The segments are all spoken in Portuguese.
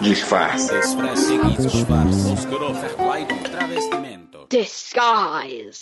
Disfarce. Disguise.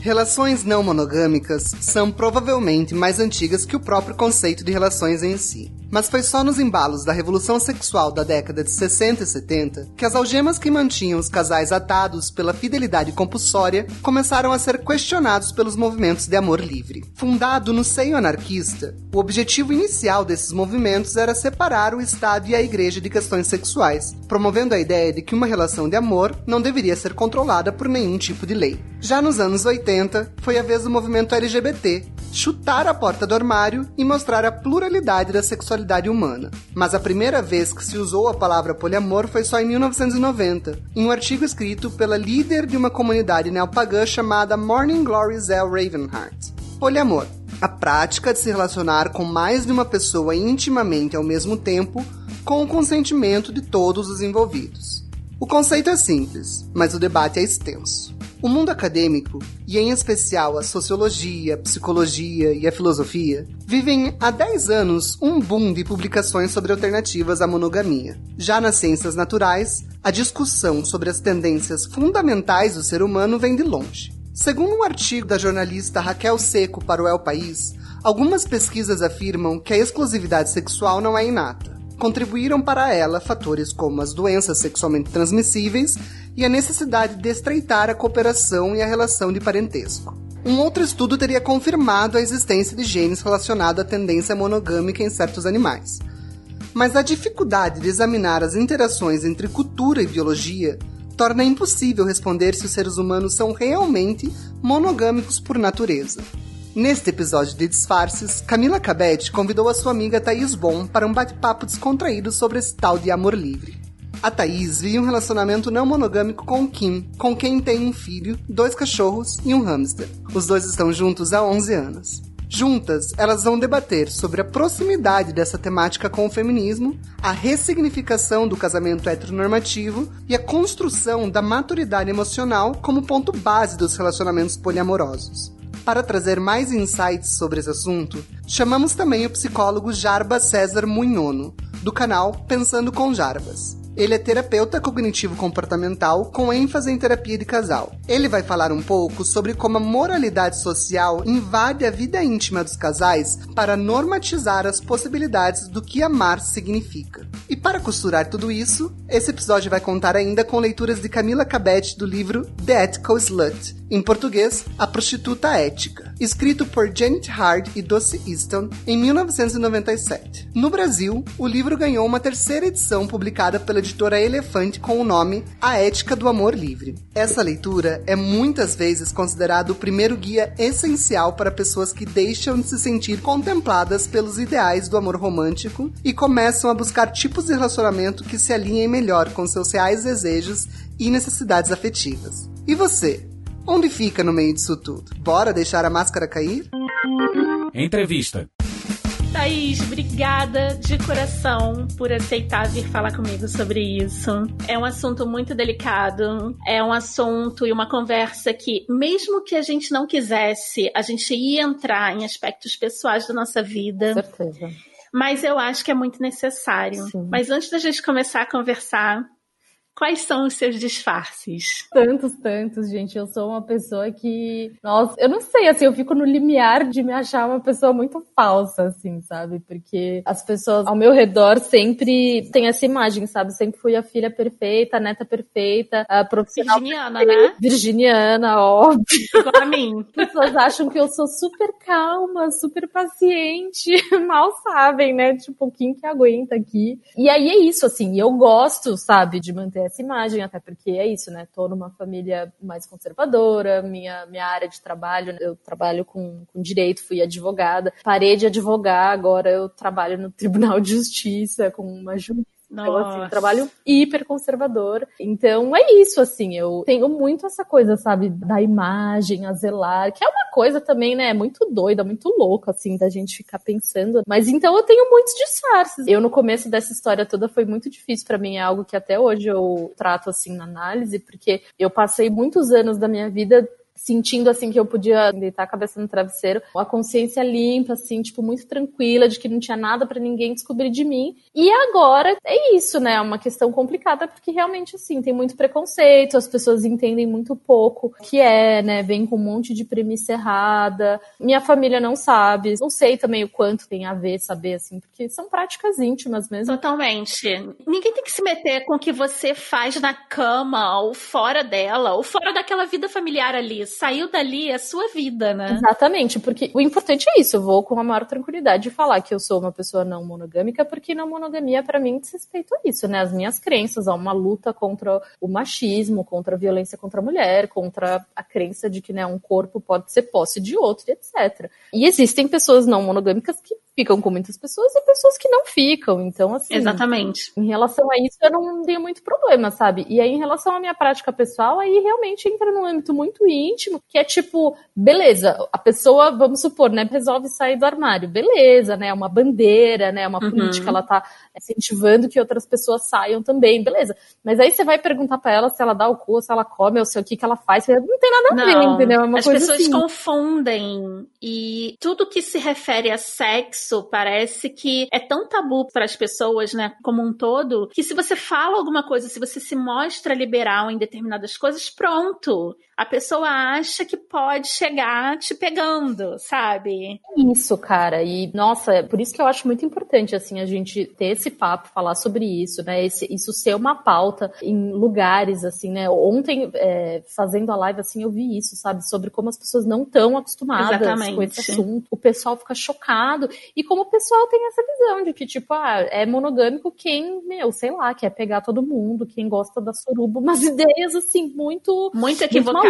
Relações não monogâmicas são provavelmente mais antigas que o próprio conceito de relações em si. Mas foi só nos embalos da revolução sexual da década de 60 e 70 que as algemas que mantinham os casais atados pela fidelidade compulsória começaram a ser questionados pelos movimentos de amor livre. Fundado no seio anarquista, o objetivo inicial desses movimentos era separar o Estado e a Igreja de questões sexuais, promovendo a ideia de que uma relação de amor não deveria ser controlada por nenhum tipo de lei. Já nos anos 80, foi a vez do movimento LGBT chutar a porta do armário e mostrar a pluralidade da sexualidade humana. Mas a primeira vez que se usou a palavra poliamor foi só em 1990, em um artigo escrito pela líder de uma comunidade neopagã chamada Morning Glory Zell Ravenheart. Poliamor. A prática de se relacionar com mais de uma pessoa intimamente ao mesmo tempo, com o consentimento de todos os envolvidos. O conceito é simples, mas o debate é extenso. O mundo acadêmico, e em especial a sociologia, a psicologia e a filosofia, vivem há 10 anos um boom de publicações sobre alternativas à monogamia. Já nas ciências naturais, a discussão sobre as tendências fundamentais do ser humano vem de longe. Segundo um artigo da jornalista Raquel Seco para o El País, algumas pesquisas afirmam que a exclusividade sexual não é inata contribuíram para ela fatores como as doenças sexualmente transmissíveis e a necessidade de estreitar a cooperação e a relação de parentesco. Um outro estudo teria confirmado a existência de genes relacionados à tendência monogâmica em certos animais. Mas a dificuldade de examinar as interações entre cultura e biologia torna impossível responder se os seres humanos são realmente monogâmicos por natureza. Neste episódio de Disfarces, Camila Cabete convidou a sua amiga Thaís Bom para um bate-papo descontraído sobre esse tal de amor livre. A Thaís vive um relacionamento não monogâmico com Kim, com quem tem um filho, dois cachorros e um hamster. Os dois estão juntos há 11 anos. Juntas, elas vão debater sobre a proximidade dessa temática com o feminismo, a ressignificação do casamento heteronormativo e a construção da maturidade emocional como ponto base dos relacionamentos poliamorosos. Para trazer mais insights sobre esse assunto, chamamos também o psicólogo Jarbas César Munhono, do canal Pensando com Jarbas. Ele é terapeuta cognitivo-comportamental com ênfase em terapia de casal. Ele vai falar um pouco sobre como a moralidade social invade a vida íntima dos casais para normatizar as possibilidades do que amar significa. E para costurar tudo isso, esse episódio vai contar ainda com leituras de Camila Cabete do livro The Ethical Slut, em português, A Prostituta Ética, escrito por Janet Hard e Dossie Easton em 1997. No Brasil, o livro ganhou uma terceira edição publicada pela editora Elefante com o nome A Ética do Amor Livre. Essa leitura é muitas vezes considerado o primeiro guia essencial para pessoas que deixam de se sentir contempladas pelos ideais do amor romântico e começam a buscar tipos de relacionamento que se alinhem melhor com seus reais desejos e necessidades afetivas. E você? Onde fica no meio disso tudo? Bora deixar a máscara cair? Entrevista. Thaís, obrigada de coração por aceitar vir falar comigo sobre isso. É um assunto muito delicado, é um assunto e uma conversa que, mesmo que a gente não quisesse, a gente ia entrar em aspectos pessoais da nossa vida. certeza. Mas eu acho que é muito necessário. Sim. Mas antes da gente começar a conversar, quais são os seus disfarces? Tantos, tantos, gente. Eu sou uma pessoa que. Nossa, eu não sei, assim, eu fico no limiar de me achar uma pessoa muito falsa, assim, sabe? Porque as pessoas ao meu redor sempre têm essa imagem, sabe? Sempre fui a filha perfeita, a neta perfeita, a profissional. Virginiana, né? Virginiana, óbvio. Igual a mim. As pessoas acham que eu sou super calma, super paciente. Mal sabem, né? Tipo, quem que aguenta aqui? E aí é isso, assim. Eu gosto, sabe, de manter essa imagem, até porque é isso, né? Tô numa família mais conservadora, minha, minha área de trabalho, eu trabalho com, com direito, fui advogada, parei de advogar, agora eu trabalho no Tribunal de Justiça com uma jurista. Então, assim, Nossa. trabalho hiper conservador. Então, é isso, assim, eu tenho muito essa coisa, sabe, da imagem a zelar, que é uma coisa também, né, muito doida, muito louca, assim, da gente ficar pensando. Mas então eu tenho muitos disfarces. Eu, no começo dessa história toda, foi muito difícil pra mim, é algo que até hoje eu trato, assim, na análise, porque eu passei muitos anos da minha vida sentindo assim que eu podia deitar a cabeça no travesseiro, a consciência limpa, assim, tipo, muito tranquila, de que não tinha nada para ninguém descobrir de mim. E agora é isso, né? É uma questão complicada, porque realmente, assim, tem muito preconceito, as pessoas entendem muito pouco o que é, né? Vem com um monte de premissa errada. Minha família não sabe. Não sei também o quanto tem a ver saber, assim, porque são práticas íntimas mesmo. Totalmente. Ninguém tem que se meter com o que você faz na cama, ou fora dela, ou fora daquela vida familiar ali saiu dali é a sua vida, né? Exatamente, porque o importante é isso. Eu vou com a maior tranquilidade falar que eu sou uma pessoa não monogâmica, porque não monogamia, para mim, diz respeito a isso, né? As minhas crenças, há uma luta contra o machismo, contra a violência contra a mulher, contra a crença de que né, um corpo pode ser posse de outro, etc. E existem pessoas não monogâmicas que ficam com muitas pessoas e pessoas que não ficam. Então, assim. Exatamente. Em relação a isso, eu não tenho muito problema, sabe? E aí, em relação à minha prática pessoal, aí realmente entra num âmbito muito íntimo, que é tipo, beleza, a pessoa, vamos supor, né, resolve sair do armário. Beleza, né? É uma bandeira, né? É uma uhum. política, ela tá incentivando que outras pessoas saiam também, beleza. Mas aí você vai perguntar para ela se ela dá o cu, se ela come, ou se o que, que ela faz. Não tem nada a ver, entendeu? É uma as pessoas assim. confundem. E tudo que se refere a sexo sexo parece que é tão tabu para as pessoas, né, como um todo, que se você fala alguma coisa, se você se mostra liberal em determinadas coisas, pronto a pessoa acha que pode chegar te pegando, sabe? Isso, cara. E, nossa, é por isso que eu acho muito importante, assim, a gente ter esse papo, falar sobre isso, né? Esse, isso ser uma pauta em lugares, assim, né? Ontem, é, fazendo a live, assim, eu vi isso, sabe? Sobre como as pessoas não estão acostumadas Exatamente. com esse assunto. O pessoal fica chocado. E como o pessoal tem essa visão de que, tipo, ah, é monogâmico quem, meu, sei lá, quer pegar todo mundo, quem gosta da suruba, umas ideias, assim, muito... Muito equivocadas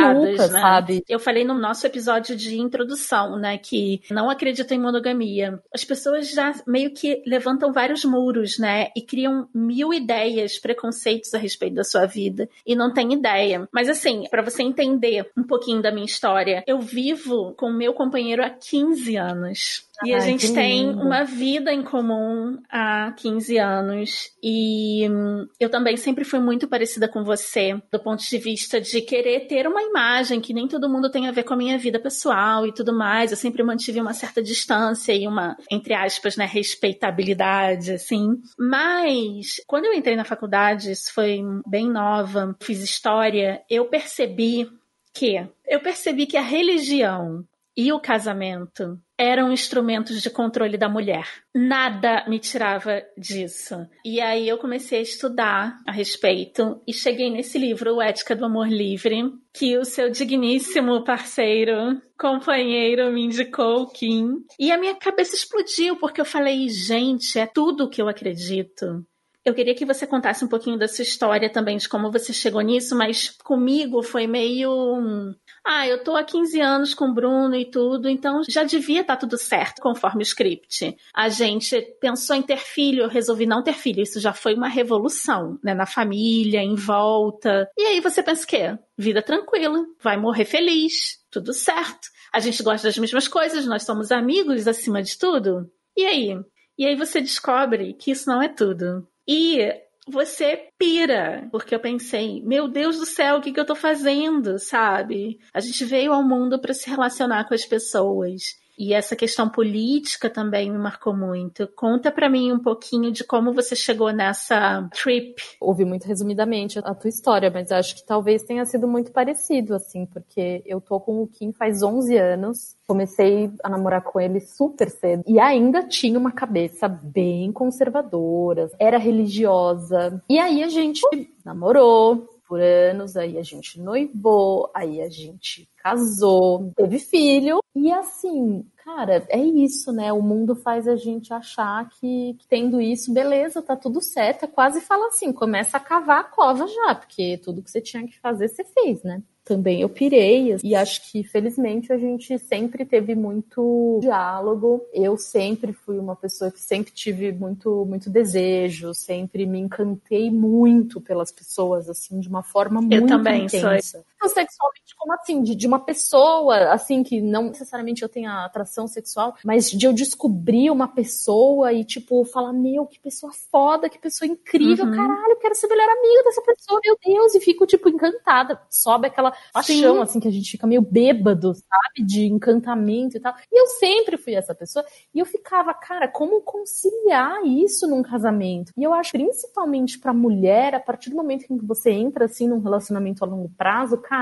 né? sabe? Eu falei no nosso episódio de introdução, né, que não acreditam em monogamia. As pessoas já meio que levantam vários muros, né, e criam mil ideias, preconceitos a respeito da sua vida e não tem ideia. Mas assim, para você entender um pouquinho da minha história, eu vivo com meu companheiro há 15 anos. E a gente tem uma vida em comum há 15 anos. E hum, eu também sempre fui muito parecida com você, do ponto de vista de querer ter uma imagem que nem todo mundo tem a ver com a minha vida pessoal e tudo mais. Eu sempre mantive uma certa distância e uma, entre aspas, né, respeitabilidade, assim. Mas, quando eu entrei na faculdade, isso foi bem nova, fiz história, eu percebi que eu percebi que a religião e o casamento eram instrumentos de controle da mulher. Nada me tirava disso. E aí eu comecei a estudar a respeito e cheguei nesse livro, O Ética do Amor Livre, que o seu digníssimo parceiro, companheiro me indicou, Kim. E a minha cabeça explodiu porque eu falei, gente, é tudo o que eu acredito. Eu queria que você contasse um pouquinho da sua história também, de como você chegou nisso, mas comigo foi meio ah, eu tô há 15 anos com o Bruno e tudo, então já devia estar tá tudo certo, conforme o script. A gente pensou em ter filho, eu resolvi não ter filho. Isso já foi uma revolução, né? Na família, em volta. E aí você pensa o quê? Vida tranquila, vai morrer feliz, tudo certo. A gente gosta das mesmas coisas, nós somos amigos acima de tudo. E aí? E aí você descobre que isso não é tudo. E você pira, porque eu pensei, meu Deus do céu, o que, que eu tô fazendo, sabe? A gente veio ao mundo para se relacionar com as pessoas. E essa questão política também me marcou muito. Conta para mim um pouquinho de como você chegou nessa trip. Ouvi muito resumidamente a tua história, mas acho que talvez tenha sido muito parecido, assim, porque eu tô com o Kim faz 11 anos. Comecei a namorar com ele super cedo e ainda tinha uma cabeça bem conservadora, era religiosa. E aí a gente namorou, por anos, aí a gente noivou, aí a gente casou, teve filho, e assim, cara, é isso, né? O mundo faz a gente achar que, que, tendo isso, beleza, tá tudo certo. É quase fala assim, começa a cavar a cova já, porque tudo que você tinha que fazer, você fez, né? Também eu pirei e acho que felizmente a gente sempre teve muito diálogo. Eu sempre fui uma pessoa que sempre tive muito muito desejo, sempre me encantei muito pelas pessoas assim de uma forma muito eu também intensa. Sou. Sexualmente como assim? De, de uma pessoa, assim, que não necessariamente eu tenha atração sexual, mas de eu descobrir uma pessoa e, tipo, falar, meu, que pessoa foda, que pessoa incrível, uhum. caralho, eu quero ser melhor amiga dessa pessoa, meu Deus, e fico, tipo, encantada. Sobe aquela paixão, Sim. assim, que a gente fica meio bêbado, sabe? De encantamento e tal. E eu sempre fui essa pessoa. E eu ficava, cara, como conciliar isso num casamento? E eu acho, principalmente pra mulher, a partir do momento em que você entra, assim, num relacionamento a longo prazo, cara,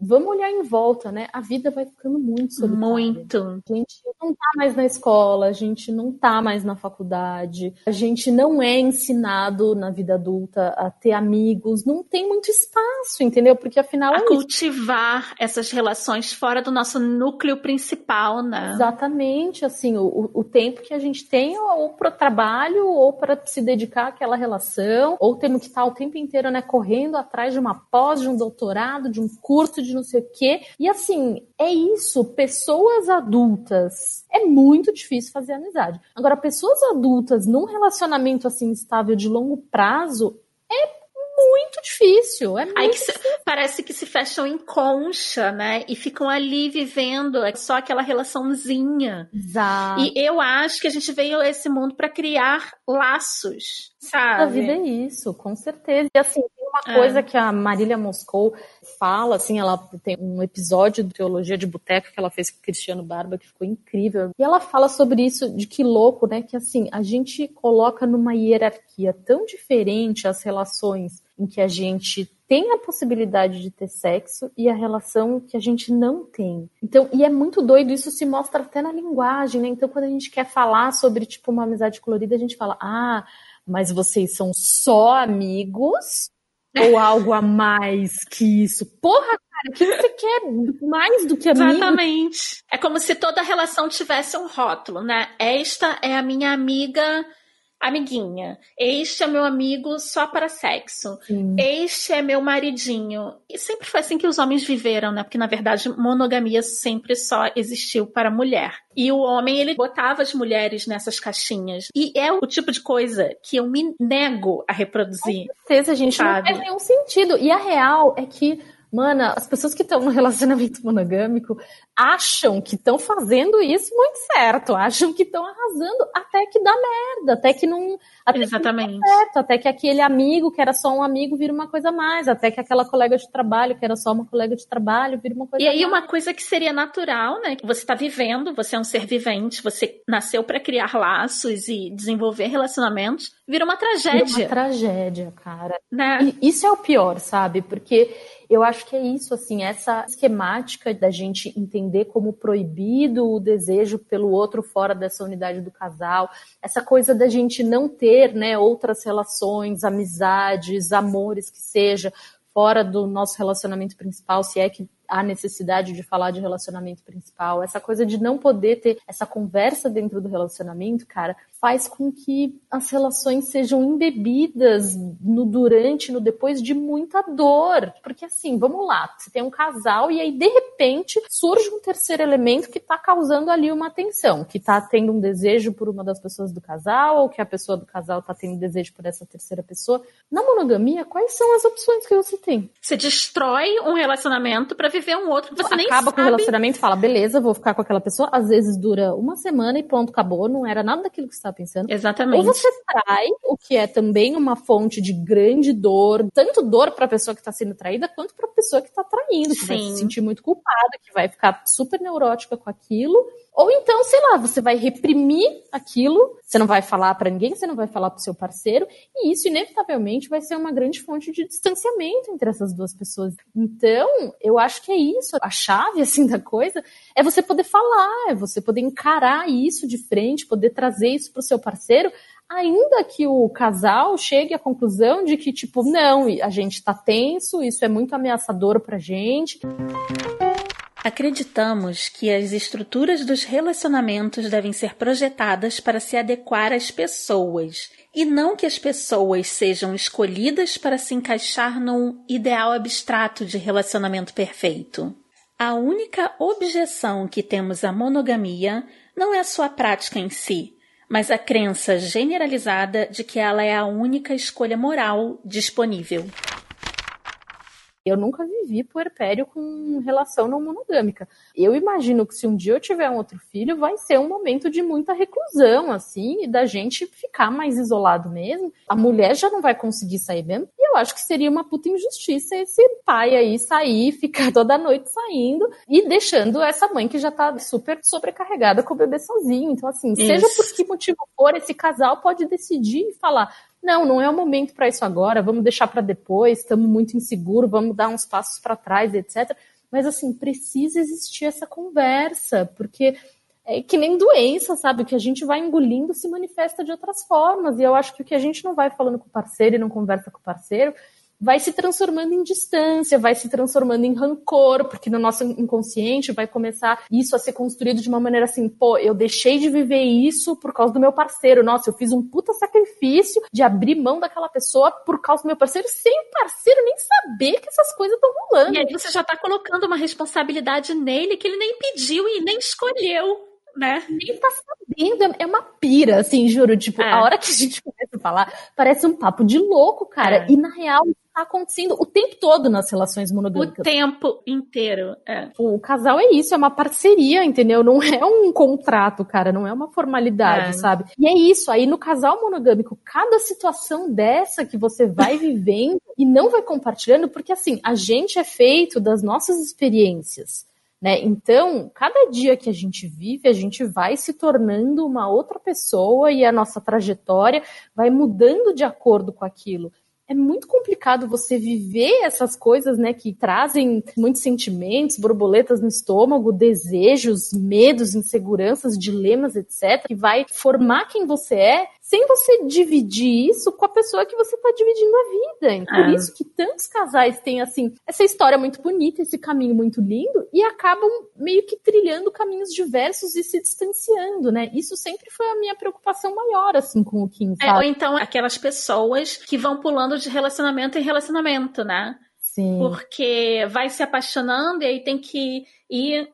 vamos olhar em volta, né? A vida vai ficando muito solitária. Muito. A gente não tá mais na escola, a gente não tá mais na faculdade, a gente não é ensinado na vida adulta a ter amigos, não tem muito espaço, entendeu? Porque afinal. A é cultivar isso. essas relações fora do nosso núcleo principal, né? Exatamente, assim, o, o tempo que a gente tem ou para trabalho ou para se dedicar àquela relação, ou temos que estar o tempo inteiro, né, correndo atrás de uma pós, de um doutorado, de um curso, de não sei o quê. E assim, é isso, pessoas adultas. É muito difícil fazer amizade. Agora, pessoas adultas num relacionamento assim estável de longo prazo é muito difícil. É muito Aí que se, parece que se fecham em concha, né? E ficam ali vivendo é só aquela relaçãozinha. Exato. E eu acho que a gente veio a esse mundo para criar laços, sabe? A vida é isso, com certeza. E assim, uma é. coisa que a Marília Moscou fala, assim, ela tem um episódio do Teologia de Boteco que ela fez com o Cristiano Barba que ficou incrível. E ela fala sobre isso, de que louco, né? Que assim, a gente coloca numa hierarquia tão diferente as relações em que a gente tem a possibilidade de ter sexo e a relação que a gente não tem. Então, e é muito doido, isso se mostra até na linguagem, né? Então, quando a gente quer falar sobre, tipo, uma amizade colorida, a gente fala, ah, mas vocês são só amigos ou algo a mais que isso? Porra, cara, o que você quer mais do que amigo? Exatamente. É como se toda relação tivesse um rótulo, né? Esta é a minha amiga amiguinha. Este é meu amigo só para sexo. Sim. Este é meu maridinho. E sempre foi assim que os homens viveram, né? Porque na verdade monogamia sempre só existiu para mulher. E o homem, ele botava as mulheres nessas caixinhas. E é o tipo de coisa que eu me nego a reproduzir. Com certeza, gente, sabe? não faz nenhum sentido. E a real é que Mana, as pessoas que estão no relacionamento monogâmico acham que estão fazendo isso muito certo, acham que estão arrasando até que dá merda, até que não. Até Exatamente. Que certo, até que aquele amigo que era só um amigo vira uma coisa a mais, até que aquela colega de trabalho que era só uma colega de trabalho vira uma coisa E aí, mais. uma coisa que seria natural, né? Que você está vivendo, você é um ser vivente, você nasceu para criar laços e desenvolver relacionamentos, vira uma tragédia. Vira uma tragédia, cara. Né? E isso é o pior, sabe? Porque eu acho que é isso, assim, essa esquemática da gente entender como proibido o desejo pelo outro fora dessa unidade do casal, essa coisa da gente não ter, né, outras relações, amizades, amores que seja, fora do nosso relacionamento principal, se é que há necessidade de falar de relacionamento principal, essa coisa de não poder ter essa conversa dentro do relacionamento, cara, faz com que as relações sejam embebidas no durante, no depois de muita dor. Porque assim, vamos lá, você tem um casal e aí de repente surge um terceiro elemento que tá causando ali uma tensão, que tá tendo um desejo por uma das pessoas do casal, ou que a pessoa do casal tá tendo desejo por essa terceira pessoa. Na monogamia, quais são as opções que você tem? Você destrói um relacionamento para viver um outro que você nem Acaba com o relacionamento e fala, beleza, vou ficar com aquela pessoa. Às vezes dura uma semana e pronto, acabou. Não era nada daquilo que você estava pensando. Exatamente. Ou você trai, o que é também uma fonte de grande dor, tanto dor para a pessoa que está sendo traída, quanto para a pessoa que está traindo, que Sim. vai se sentir muito culpada, que vai ficar super neurótica com aquilo. Ou então, sei lá, você vai reprimir aquilo, você não vai falar para ninguém, você não vai falar para o seu parceiro, e isso inevitavelmente vai ser uma grande fonte de distanciamento entre essas duas pessoas. Então, eu acho que é isso, a chave assim da coisa é você poder falar, é você poder encarar isso de frente, poder trazer isso para o seu parceiro, ainda que o casal chegue à conclusão de que tipo, não, a gente tá tenso, isso é muito ameaçador pra gente. Acreditamos que as estruturas dos relacionamentos devem ser projetadas para se adequar às pessoas e não que as pessoas sejam escolhidas para se encaixar num ideal abstrato de relacionamento perfeito. A única objeção que temos à monogamia não é a sua prática em si, mas a crença generalizada de que ela é a única escolha moral disponível. Eu nunca vivi puerpério com relação não monogâmica. Eu imagino que se um dia eu tiver um outro filho, vai ser um momento de muita reclusão, assim, e da gente ficar mais isolado mesmo. A mulher já não vai conseguir sair mesmo. E eu acho que seria uma puta injustiça esse pai aí sair, ficar toda noite saindo e deixando essa mãe que já tá super sobrecarregada com o bebê sozinho. Então, assim, Isso. seja por que motivo for, esse casal pode decidir e falar: não, não é o momento para isso agora, vamos deixar para depois, estamos muito inseguros, vamos dar uns passos para trás, etc. Mas assim, precisa existir essa conversa, porque é que nem doença, sabe? O que a gente vai engolindo se manifesta de outras formas. E eu acho que o que a gente não vai falando com o parceiro e não conversa com o parceiro, vai se transformando em distância, vai se transformando em rancor, porque no nosso inconsciente vai começar isso a ser construído de uma maneira assim, pô, eu deixei de viver isso por causa do meu parceiro. Nossa, eu fiz um puta sacrifício de abrir mão daquela pessoa por causa do meu parceiro, sem o parceiro nem saber que essas coisas estão rolando. E aí você já tá colocando uma responsabilidade nele que ele nem pediu e nem escolheu né? Nem tá sabendo. É uma pira, assim, juro. Tipo, é. a hora que a gente começa a falar, parece um papo de louco, cara. É. E na real, tá acontecendo o tempo todo nas relações monogâmicas. O tempo inteiro, é. O casal é isso, é uma parceria, entendeu? Não é um contrato, cara, não é uma formalidade, é. sabe? E é isso, aí no casal monogâmico, cada situação dessa que você vai vivendo e não vai compartilhando, porque assim, a gente é feito das nossas experiências. Né? Então, cada dia que a gente vive, a gente vai se tornando uma outra pessoa e a nossa trajetória vai mudando de acordo com aquilo é muito complicado você viver essas coisas, né, que trazem muitos sentimentos, borboletas no estômago, desejos, medos, inseguranças, dilemas, etc, que vai formar quem você é sem você dividir isso com a pessoa que você está dividindo a vida. Por é. isso que tantos casais têm, assim, essa história muito bonita, esse caminho muito lindo, e acabam meio que trilhando caminhos diversos e se distanciando, né? Isso sempre foi a minha preocupação maior, assim, com o Kim, é, ou então aquelas pessoas que vão pulando de relacionamento em relacionamento, né? Sim. Porque vai se apaixonando e aí tem que ir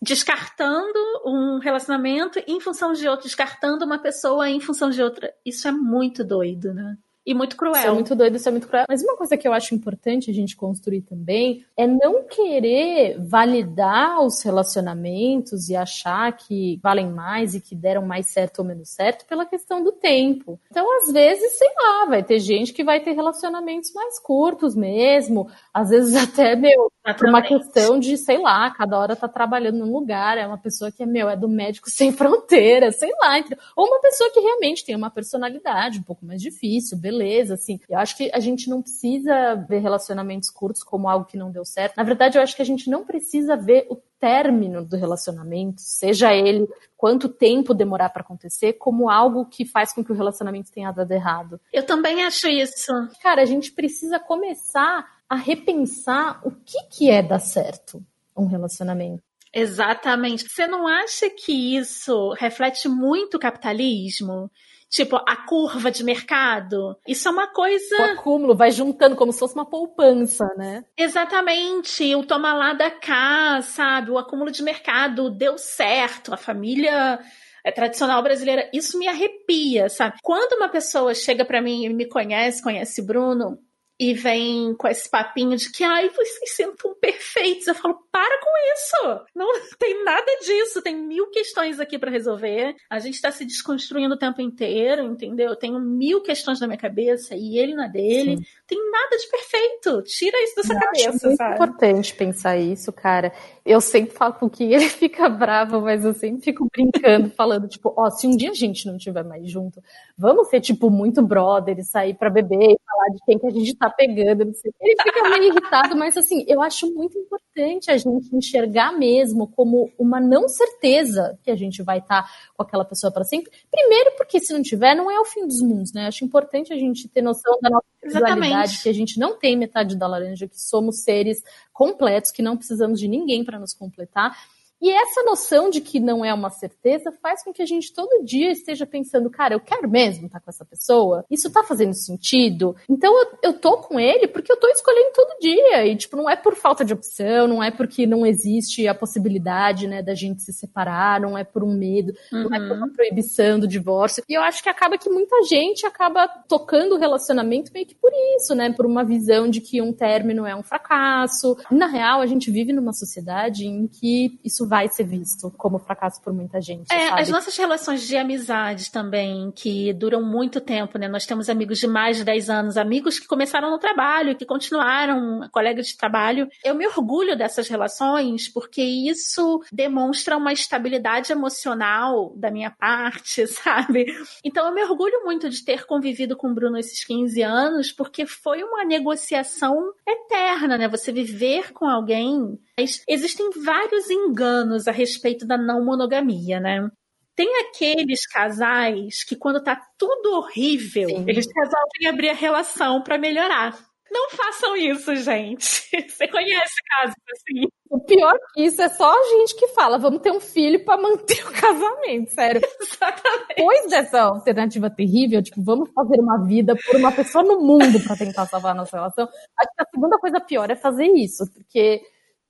descartando um relacionamento em função de outro, descartando uma pessoa em função de outra. Isso é muito doido, né? E muito cruel. Isso é muito doido, isso é muito cruel. Mas uma coisa que eu acho importante a gente construir também é não querer validar os relacionamentos e achar que valem mais e que deram mais certo ou menos certo pela questão do tempo. Então, às vezes, sei lá, vai ter gente que vai ter relacionamentos mais curtos mesmo, às vezes até, meu, por uma questão de, sei lá, cada hora tá trabalhando num lugar, é uma pessoa que é, meu, é do médico sem fronteira, sei lá. Ou uma pessoa que realmente tem uma personalidade um pouco mais difícil, beleza, assim. Eu acho que a gente não precisa ver relacionamentos curtos como algo que não deu certo. Na verdade, eu acho que a gente não precisa ver o término do relacionamento, seja ele quanto tempo demorar para acontecer, como algo que faz com que o relacionamento tenha dado errado. Eu também acho isso. Cara, a gente precisa começar a repensar o que, que é dar certo um relacionamento. Exatamente. Você não acha que isso reflete muito o capitalismo? Tipo, a curva de mercado. Isso é uma coisa. O acúmulo vai juntando como se fosse uma poupança, né? Exatamente. O toma lá da cá, sabe? O acúmulo de mercado deu certo. A família é tradicional brasileira. Isso me arrepia, sabe? Quando uma pessoa chega para mim e me conhece, conhece Bruno, e vem com esse papinho de que, ai, vocês sentam perfeitos. Eu falo, para com isso! Não tem nada disso, tem mil questões aqui para resolver. A gente tá se desconstruindo o tempo inteiro, entendeu? Eu tenho mil questões na minha cabeça e ele na dele. Sim. Tem nada de perfeito. Tira isso dessa Eu cabeça, acho muito importante pensar isso, cara. Eu sempre falo com que ele fica bravo, mas eu sempre fico brincando, falando, tipo, ó, oh, se um dia a gente não estiver mais junto, vamos ser, tipo, muito brother e sair pra beber e falar de quem que a gente tá pegando, não sei. Ele fica meio irritado, mas assim, eu acho muito importante a gente enxergar mesmo como uma não certeza que a gente vai estar tá com aquela pessoa para sempre. Primeiro, porque se não tiver, não é o fim dos mundos, né? Acho importante a gente ter noção da nossa individualidade, que a gente não tem metade da laranja, que somos seres completos, que não precisamos de ninguém para nos completar. E essa noção de que não é uma certeza faz com que a gente todo dia esteja pensando, cara, eu quero mesmo estar com essa pessoa? Isso tá fazendo sentido? Então eu, eu tô com ele porque eu tô escolhendo todo dia. E, tipo, não é por falta de opção, não é porque não existe a possibilidade, né, da gente se separar, não é por um medo, uhum. não é por uma uhum. proibição do divórcio. E eu acho que acaba que muita gente acaba tocando o relacionamento meio que por isso, né? Por uma visão de que um término é um fracasso. Na real, a gente vive numa sociedade em que isso vai ser visto como fracasso por muita gente. É, sabe? as nossas relações de amizade também, que duram muito tempo, né? Nós temos amigos de mais de 10 anos, amigos que começaram no trabalho, que continuaram, colegas de trabalho. Eu me orgulho dessas relações porque isso demonstra uma estabilidade emocional da minha parte, sabe? Então eu me orgulho muito de ter convivido com o Bruno esses 15 anos, porque foi uma negociação eterna, né? Você viver com alguém. Mas existem vários enganos a respeito da não monogamia, né? Tem aqueles casais que, quando tá tudo horrível, Sim. eles resolvem abrir a relação para melhorar. Não façam isso, gente. Você conhece casos assim? O pior que isso é só a gente que fala, vamos ter um filho para manter o casamento, sério. Exatamente. Depois dessa alternativa terrível, tipo, vamos fazer uma vida por uma pessoa no mundo para tentar salvar a nossa relação. Acho que a segunda coisa pior é fazer isso, porque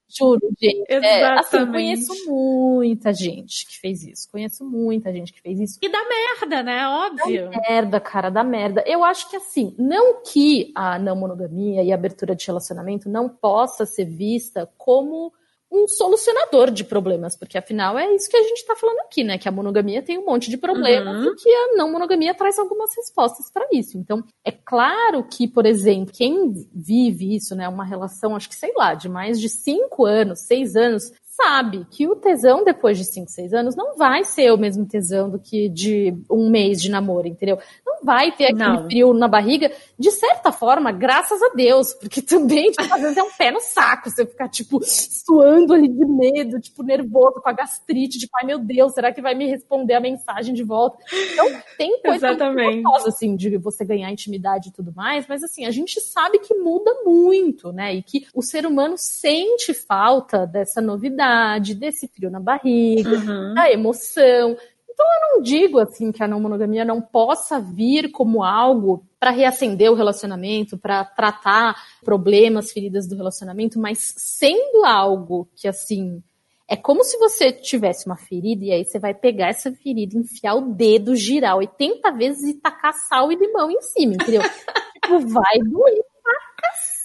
Juro, gente. É, assim, conheço muita gente que fez isso. Conheço muita gente que fez isso. E dá merda, né? Óbvio. Dá merda, cara, dá merda. Eu acho que assim, não que a não monogamia e a abertura de relacionamento não possa ser vista como um solucionador de problemas, porque afinal é isso que a gente está falando aqui, né? Que a monogamia tem um monte de problemas uhum. e que a não monogamia traz algumas respostas para isso. Então, é claro que, por exemplo, quem vive isso, né? Uma relação, acho que sei lá, de mais de cinco anos, seis anos, sabe que o tesão depois de 5, 6 anos não vai ser o mesmo tesão do que de um mês de namoro, entendeu? Não vai ter aquele não. frio na barriga, de certa forma, graças a Deus, porque também, tipo, às vezes é um pé no saco, você ficar, tipo, suando ali de medo, tipo, nervoso, com a gastrite, tipo, ai meu Deus, será que vai me responder a mensagem de volta? Então, tem coisa gostosa, assim, de você ganhar intimidade e tudo mais, mas assim, a gente sabe que muda muito, né? E que o ser humano sente falta dessa novidade desse frio na barriga, uhum. da emoção. Então eu não digo assim que a não monogamia não possa vir como algo para reacender o relacionamento, para tratar problemas, feridas do relacionamento, mas sendo algo que assim é como se você tivesse uma ferida e aí você vai pegar essa ferida, enfiar o dedo, girar 80 vezes e tacar sal e limão em cima, entendeu? tipo, vai doer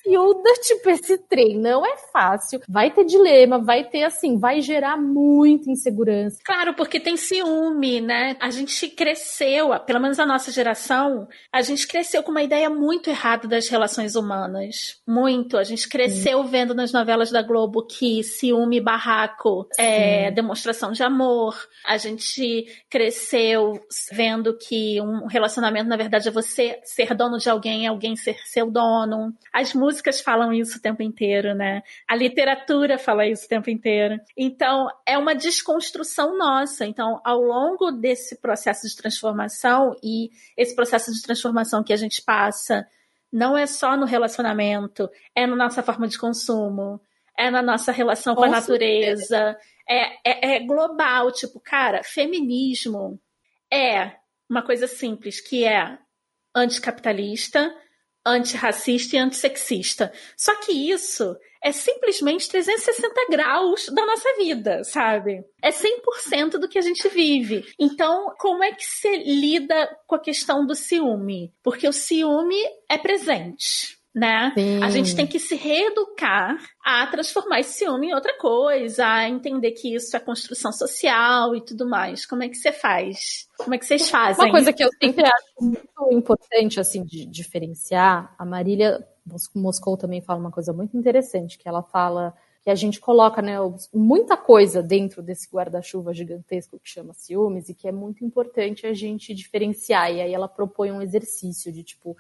Hilda, tipo, esse trem não é fácil. Vai ter dilema, vai ter, assim, vai gerar muita insegurança. Claro, porque tem ciúme, né? A gente cresceu, pelo menos a nossa geração, a gente cresceu com uma ideia muito errada das relações humanas. Muito. A gente cresceu vendo nas novelas da Globo que ciúme e barraco é demonstração de amor. A gente cresceu vendo que um relacionamento, na verdade, é você ser dono de alguém, alguém ser seu dono. As músicas músicas falam isso o tempo inteiro, né? A literatura fala isso o tempo inteiro. Então, é uma desconstrução nossa. Então, ao longo desse processo de transformação e esse processo de transformação que a gente passa, não é só no relacionamento, é na nossa forma de consumo, é na nossa relação com, com a natureza, é, é, é global. Tipo, cara, feminismo é uma coisa simples, que é anticapitalista, antirracista e antissexista. Só que isso é simplesmente 360 graus da nossa vida, sabe? É 100% do que a gente vive. Então, como é que você lida com a questão do ciúme? Porque o ciúme é presente né? Sim. A gente tem que se reeducar a transformar esse ciúme em outra coisa, a entender que isso é construção social e tudo mais. Como é que você faz? Como é que vocês fazem? Uma coisa que eu sempre acho muito importante, assim, de diferenciar, a Marília Moscou também fala uma coisa muito interessante, que ela fala que a gente coloca né, muita coisa dentro desse guarda-chuva gigantesco que chama ciúmes e que é muito importante a gente diferenciar. E aí ela propõe um exercício de tipo,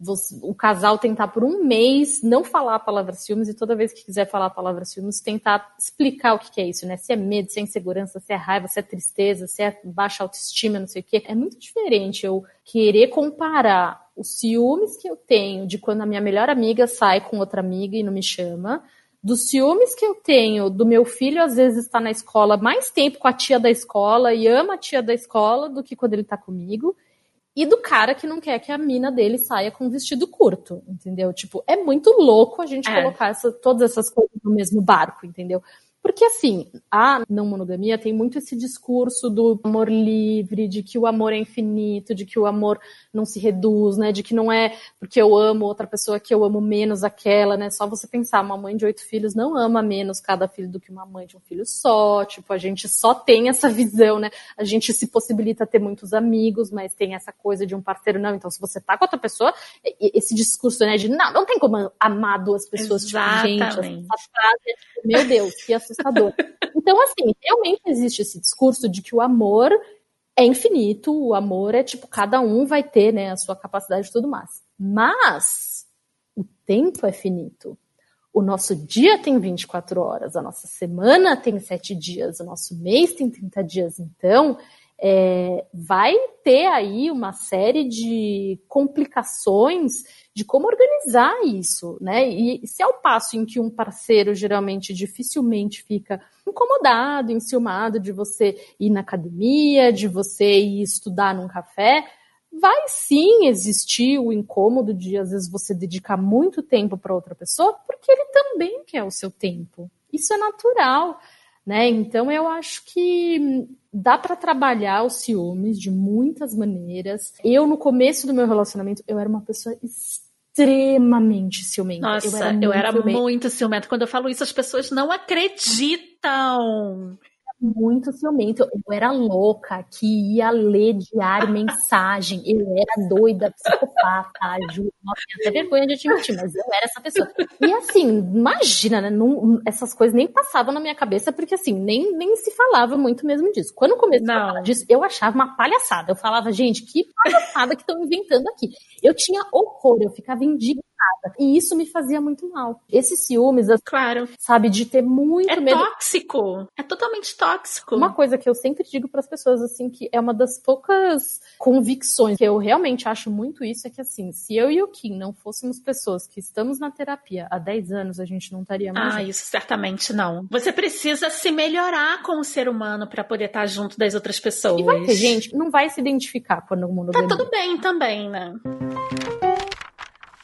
você, o casal tentar por um mês não falar a palavra ciúmes e toda vez que quiser falar a palavra ciúmes tentar explicar o que, que é isso, né? Se é medo, se é insegurança, se é raiva, se é tristeza, se é baixa autoestima, não sei o quê. É muito diferente eu querer comparar os ciúmes que eu tenho de quando a minha melhor amiga sai com outra amiga e não me chama dos ciúmes que eu tenho do meu filho, às vezes, estar na escola mais tempo com a tia da escola e ama a tia da escola do que quando ele tá comigo. E do cara que não quer que a mina dele saia com vestido curto, entendeu? Tipo, é muito louco a gente é. colocar essa, todas essas coisas no mesmo barco, entendeu? Porque, assim, a não monogamia tem muito esse discurso do amor livre, de que o amor é infinito, de que o amor não se reduz, né? De que não é porque eu amo outra pessoa que eu amo menos aquela, né? Só você pensar, uma mãe de oito filhos não ama menos cada filho do que uma mãe de um filho só. Tipo, a gente só tem essa visão, né? A gente se possibilita ter muitos amigos, mas tem essa coisa de um parceiro, não. Então, se você tá com outra pessoa, esse discurso, né? De não, não tem como amar duas pessoas, Exatamente. tipo, gente, essa frase, é, meu Deus, que assustador. Então, assim, realmente existe esse discurso de que o amor é infinito, o amor é tipo, cada um vai ter, né, a sua capacidade e tudo mais. Mas o tempo é finito. O nosso dia tem 24 horas, a nossa semana tem 7 dias, o nosso mês tem 30 dias. Então, é, vai ter aí uma série de complicações de como organizar isso, né? E se ao passo em que um parceiro geralmente dificilmente fica incomodado, enciumado de você ir na academia, de você ir estudar num café, vai sim existir o incômodo de às vezes você dedicar muito tempo para outra pessoa, porque ele também quer o seu tempo. Isso é natural. Né? Então eu acho que dá para trabalhar os ciúmes de muitas maneiras. Eu no começo do meu relacionamento eu era uma pessoa extremamente ciumenta. Nossa, eu era, muito, eu era muito ciumenta. Quando eu falo isso as pessoas não acreditam muito ciumento. Eu era louca que ia ler diário, mensagem. Eu era doida, psicopata, juro. Até vergonha de admitir, mas eu era essa pessoa. E assim, imagina, né? Não, essas coisas nem passavam na minha cabeça, porque assim, nem, nem se falava muito mesmo disso. Quando eu comecei Não. a falar disso, eu achava uma palhaçada. Eu falava, gente, que palhaçada que estão inventando aqui. Eu tinha horror, eu ficava indignada nada. E isso me fazia muito mal. Esses ciúmes, claro, sabe, de ter muito é medo. É tóxico. É totalmente tóxico. Uma coisa que eu sempre digo para as pessoas, assim, que é uma das poucas convicções que eu realmente acho muito isso, é que, assim, se eu e o Kim não fôssemos pessoas que estamos na terapia há 10 anos, a gente não estaria mais. Ah, junto. isso certamente não. Você precisa se melhorar como ser humano para poder estar junto das outras pessoas. E vai ter gente que não vai se identificar quando o mundo Tá tudo bem também, né?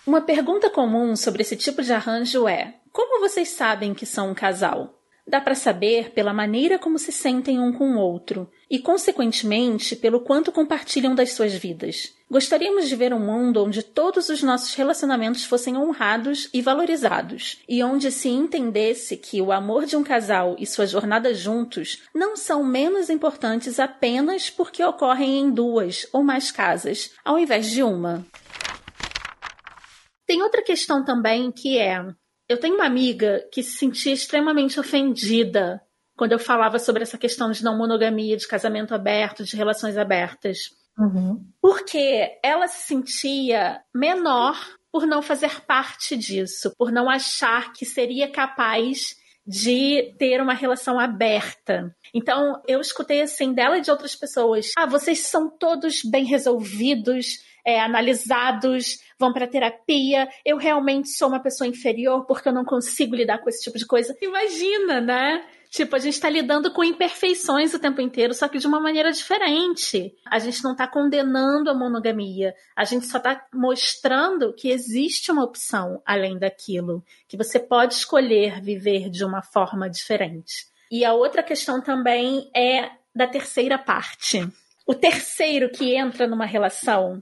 Uma pergunta comum sobre esse tipo de arranjo é: como vocês sabem que são um casal? Dá para saber pela maneira como se sentem um com o outro e, consequentemente, pelo quanto compartilham das suas vidas. Gostaríamos de ver um mundo onde todos os nossos relacionamentos fossem honrados e valorizados, e onde se entendesse que o amor de um casal e sua jornada juntos não são menos importantes apenas porque ocorrem em duas ou mais casas, ao invés de uma. Tem outra questão também que é: eu tenho uma amiga que se sentia extremamente ofendida quando eu falava sobre essa questão de não monogamia, de casamento aberto, de relações abertas. Uhum. Porque ela se sentia menor por não fazer parte disso, por não achar que seria capaz de ter uma relação aberta. Então, eu escutei assim dela e de outras pessoas: ah, vocês são todos bem resolvidos, é, analisados, vão para terapia. Eu realmente sou uma pessoa inferior porque eu não consigo lidar com esse tipo de coisa. Imagina, né? Tipo, a gente tá lidando com imperfeições o tempo inteiro, só que de uma maneira diferente. A gente não tá condenando a monogamia. A gente só tá mostrando que existe uma opção além daquilo. Que você pode escolher viver de uma forma diferente. E a outra questão também é da terceira parte. O terceiro que entra numa relação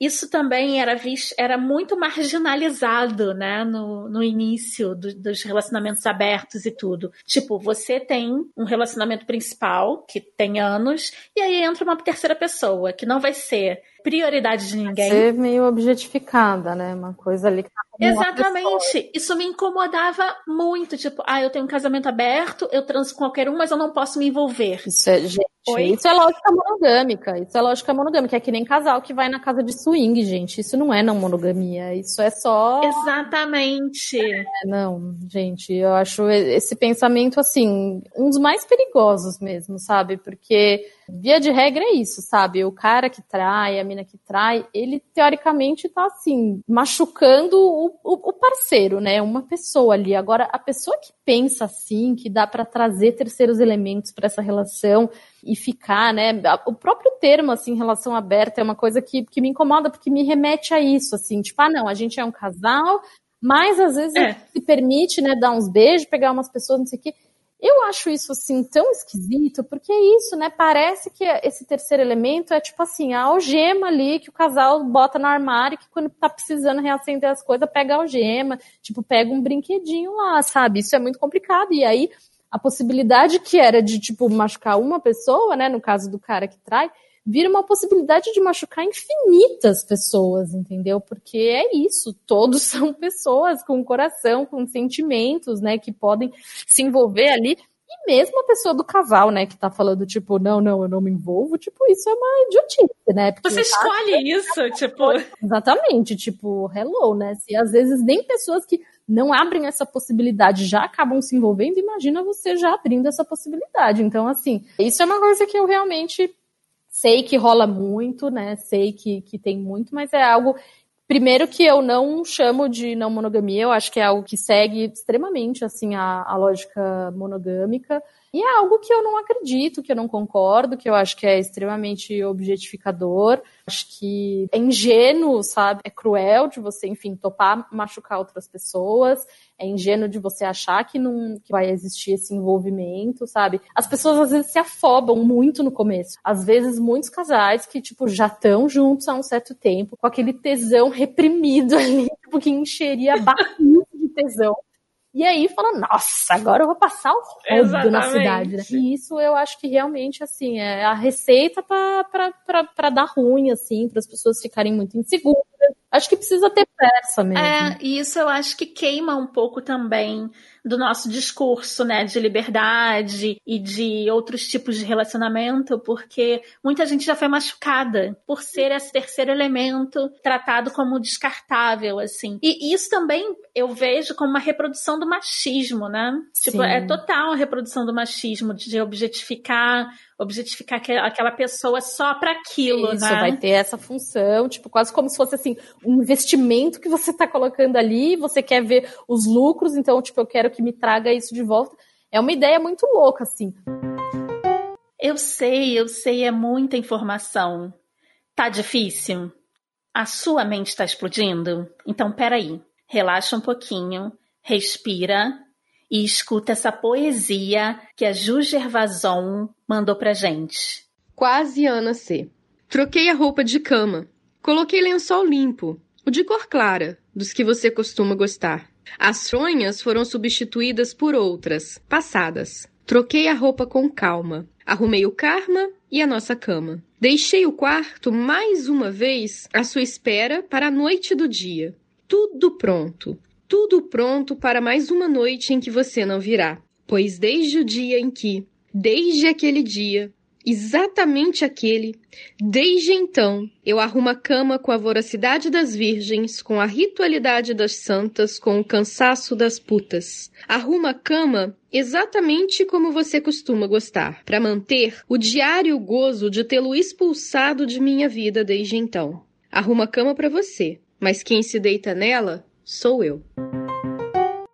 isso também era visto, era muito marginalizado, né, no, no início do, dos relacionamentos abertos e tudo. Tipo, você tem um relacionamento principal, que tem anos, e aí entra uma terceira pessoa, que não vai ser prioridade de ninguém. Ser meio objetificada, né, uma coisa ali que tá Exatamente. Isso me incomodava muito. Tipo, ah, eu tenho um casamento aberto, eu transo com qualquer um, mas eu não posso me envolver. Isso é, gente, Oi? isso é lógica monogâmica. Isso é lógica monogâmica. É que nem casal que vai na casa de swing, gente. Isso não é não monogamia. Isso é só. Exatamente. É, não, gente, eu acho esse pensamento, assim, um dos mais perigosos mesmo, sabe? Porque Via de regra é isso, sabe? O cara que trai, a mina que trai, ele teoricamente tá assim, machucando o, o, o parceiro, né? Uma pessoa ali. Agora, a pessoa que pensa assim, que dá para trazer terceiros elementos para essa relação e ficar, né? O próprio termo, assim, relação aberta é uma coisa que, que me incomoda, porque me remete a isso, assim, tipo, ah, não, a gente é um casal, mas às vezes é. se permite, né, dar uns beijos, pegar umas pessoas, não sei o quê. Eu acho isso assim tão esquisito, porque é isso, né? Parece que esse terceiro elemento é tipo assim, a algema ali que o casal bota no armário, que quando tá precisando reacender as coisas, pega a algema, tipo, pega um brinquedinho lá, sabe? Isso é muito complicado. E aí, a possibilidade que era de, tipo, machucar uma pessoa, né? No caso do cara que trai, vira uma possibilidade de machucar infinitas pessoas, entendeu? Porque é isso, todos são pessoas com coração, com sentimentos, né, que podem se envolver ali. E mesmo a pessoa do casal, né, que tá falando, tipo, não, não, eu não me envolvo, tipo, isso é uma idiotice, né? Porque Você escolhe isso, tipo. Exatamente, tipo, hello, né? Se às vezes nem pessoas que não abrem essa possibilidade já acabam se envolvendo, imagina você já abrindo essa possibilidade. Então, assim, isso é uma coisa que eu realmente sei que rola muito, né? Sei que, que tem muito, mas é algo Primeiro que eu não chamo de não monogamia, eu acho que é algo que segue extremamente assim a, a lógica monogâmica. E é algo que eu não acredito, que eu não concordo, que eu acho que é extremamente objetificador. Acho que é ingênuo, sabe? É cruel de você, enfim, topar machucar outras pessoas. É ingênuo de você achar que não que vai existir esse envolvimento, sabe? As pessoas às vezes se afobam muito no começo. Às vezes, muitos casais que, tipo, já estão juntos há um certo tempo, com aquele tesão reprimido ali, tipo, que encheria a barriga de tesão. E aí fala, nossa, agora eu vou passar o rodo na cidade, né? E isso eu acho que realmente, assim, é a receita para dar ruim, assim, para as pessoas ficarem muito inseguras. Acho que precisa ter pressa mesmo. É, e isso eu acho que queima um pouco também do nosso discurso, né, de liberdade e de outros tipos de relacionamento, porque muita gente já foi machucada por ser esse terceiro elemento tratado como descartável, assim. E isso também eu vejo como uma reprodução do machismo, né? Tipo, é total a reprodução do machismo, de objetificar objetificar aquela pessoa só para aquilo, Isso, né? vai ter essa função, tipo, quase como se fosse assim, um investimento que você tá colocando ali, você quer ver os lucros, então, tipo, eu quero que me traga isso de volta. É uma ideia muito louca, assim. Eu sei, eu sei, é muita informação. Tá difícil? A sua mente está explodindo? Então, peraí. Relaxa um pouquinho, respira e escuta essa poesia que a Ju Gervason mandou pra gente. Quase Ana C. Troquei a roupa de cama. Coloquei lençol limpo, o de cor clara, dos que você costuma gostar. As fronhas foram substituídas por outras, passadas. Troquei a roupa com calma. Arrumei o karma e a nossa cama. Deixei o quarto mais uma vez à sua espera para a noite do dia. Tudo pronto. Tudo pronto para mais uma noite em que você não virá. Pois desde o dia em que, desde aquele dia, exatamente aquele. Desde então, eu arrumo a cama com a voracidade das virgens, com a ritualidade das santas, com o cansaço das putas. Arrumo a cama exatamente como você costuma gostar, para manter o diário gozo de tê-lo expulsado de minha vida desde então. Arrumo a cama para você, mas quem se deita nela sou eu.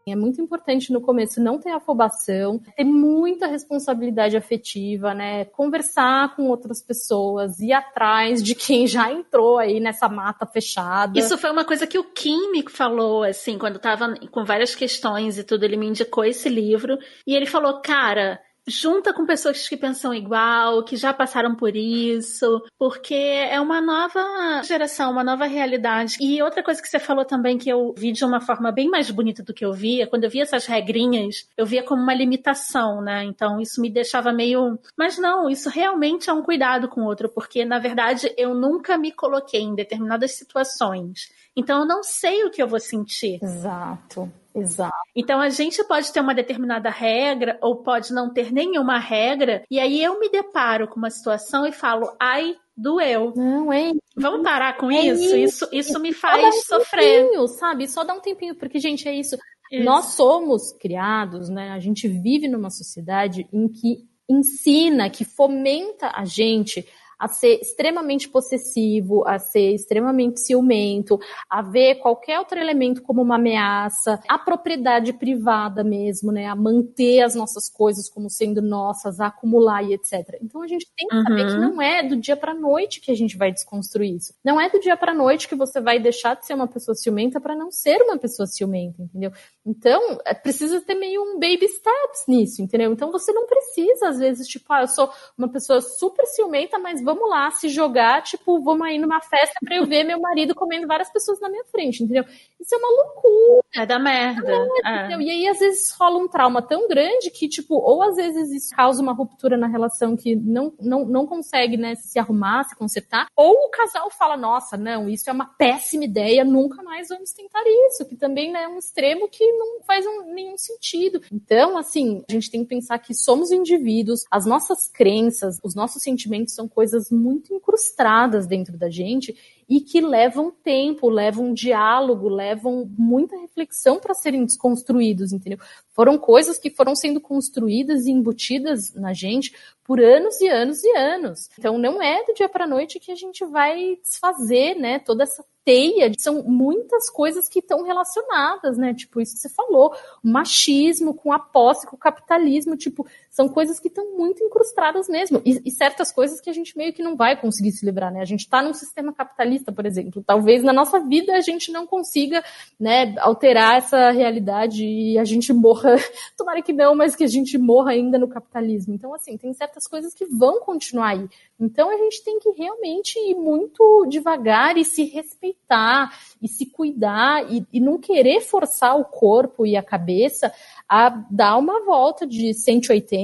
É muito importante no começo não ter afobação, ter muita responsabilidade afetiva, né? Conversar com outras pessoas, ir atrás de quem já entrou aí nessa mata fechada. Isso foi uma coisa que o Kim me falou, assim, quando tava com várias questões e tudo, ele me indicou esse livro e ele falou, cara, junta com pessoas que pensam igual, que já passaram por isso, porque é uma nova geração, uma nova realidade. E outra coisa que você falou também que eu vi de uma forma bem mais bonita do que eu via, quando eu via essas regrinhas, eu via como uma limitação, né? Então isso me deixava meio, mas não, isso realmente é um cuidado com o outro, porque na verdade eu nunca me coloquei em determinadas situações. Então eu não sei o que eu vou sentir. Exato. Exato. Então a gente pode ter uma determinada regra ou pode não ter nenhuma regra, e aí eu me deparo com uma situação e falo, ai, doeu. Não, é. Vamos parar com é isso? isso? Isso me faz um sofrer. Tempinho, sabe? Só dá um tempinho, porque, gente, é isso. isso. Nós somos criados, né? A gente vive numa sociedade em que ensina, que fomenta a gente a ser extremamente possessivo, a ser extremamente ciumento, a ver qualquer outro elemento como uma ameaça, a propriedade privada mesmo, né? A manter as nossas coisas como sendo nossas, a acumular e etc. Então a gente tem que saber que Uhum. não é do dia para noite que a gente vai desconstruir isso. Não é do dia para noite que você vai deixar de ser uma pessoa ciumenta para não ser uma pessoa ciumenta, entendeu? Então, é, precisa ter meio um baby steps nisso, entendeu? Então você não precisa, às vezes, tipo, ah, eu sou uma pessoa super ciumenta, mas vamos lá se jogar, tipo, vamos aí numa festa pra eu ver meu marido comendo várias pessoas na minha frente, entendeu? Isso é uma loucura, É da merda. É. entendeu? E aí, às vezes, rola um trauma tão grande que, tipo, ou às vezes isso causa uma ruptura na relação que não, não, não consegue, né, se arrumar, se consertar, ou o casal fala, nossa, não, isso é uma péssima ideia, nunca mais vamos tentar isso, que também né, é um extremo que não faz um- nenhum sentido. Então, assim, a gente tem que pensar que somos indivíduos, as nossas crenças, os nossos sentimentos são coisas muito incrustadas dentro da gente e que levam tempo, levam diálogo, levam muita reflexão para serem desconstruídos, entendeu? Foram coisas que foram sendo construídas e embutidas na gente por anos e anos e anos. Então não é do dia para noite que a gente vai desfazer, né, toda essa teia. São muitas coisas que estão relacionadas, né? Tipo isso que você falou, o machismo com a posse, com o capitalismo, tipo, são coisas que estão muito incrustadas mesmo. E, e certas coisas que a gente meio que não vai conseguir se livrar, né? A gente está num sistema capitalista, por exemplo. Talvez na nossa vida a gente não consiga, né, alterar essa realidade e a gente morra, tomara que não, mas que a gente morra ainda no capitalismo. Então, assim, tem certas coisas que vão continuar aí. Então a gente tem que realmente ir muito devagar e se respeitar e se cuidar e, e não querer forçar o corpo e a cabeça a dar uma volta de 180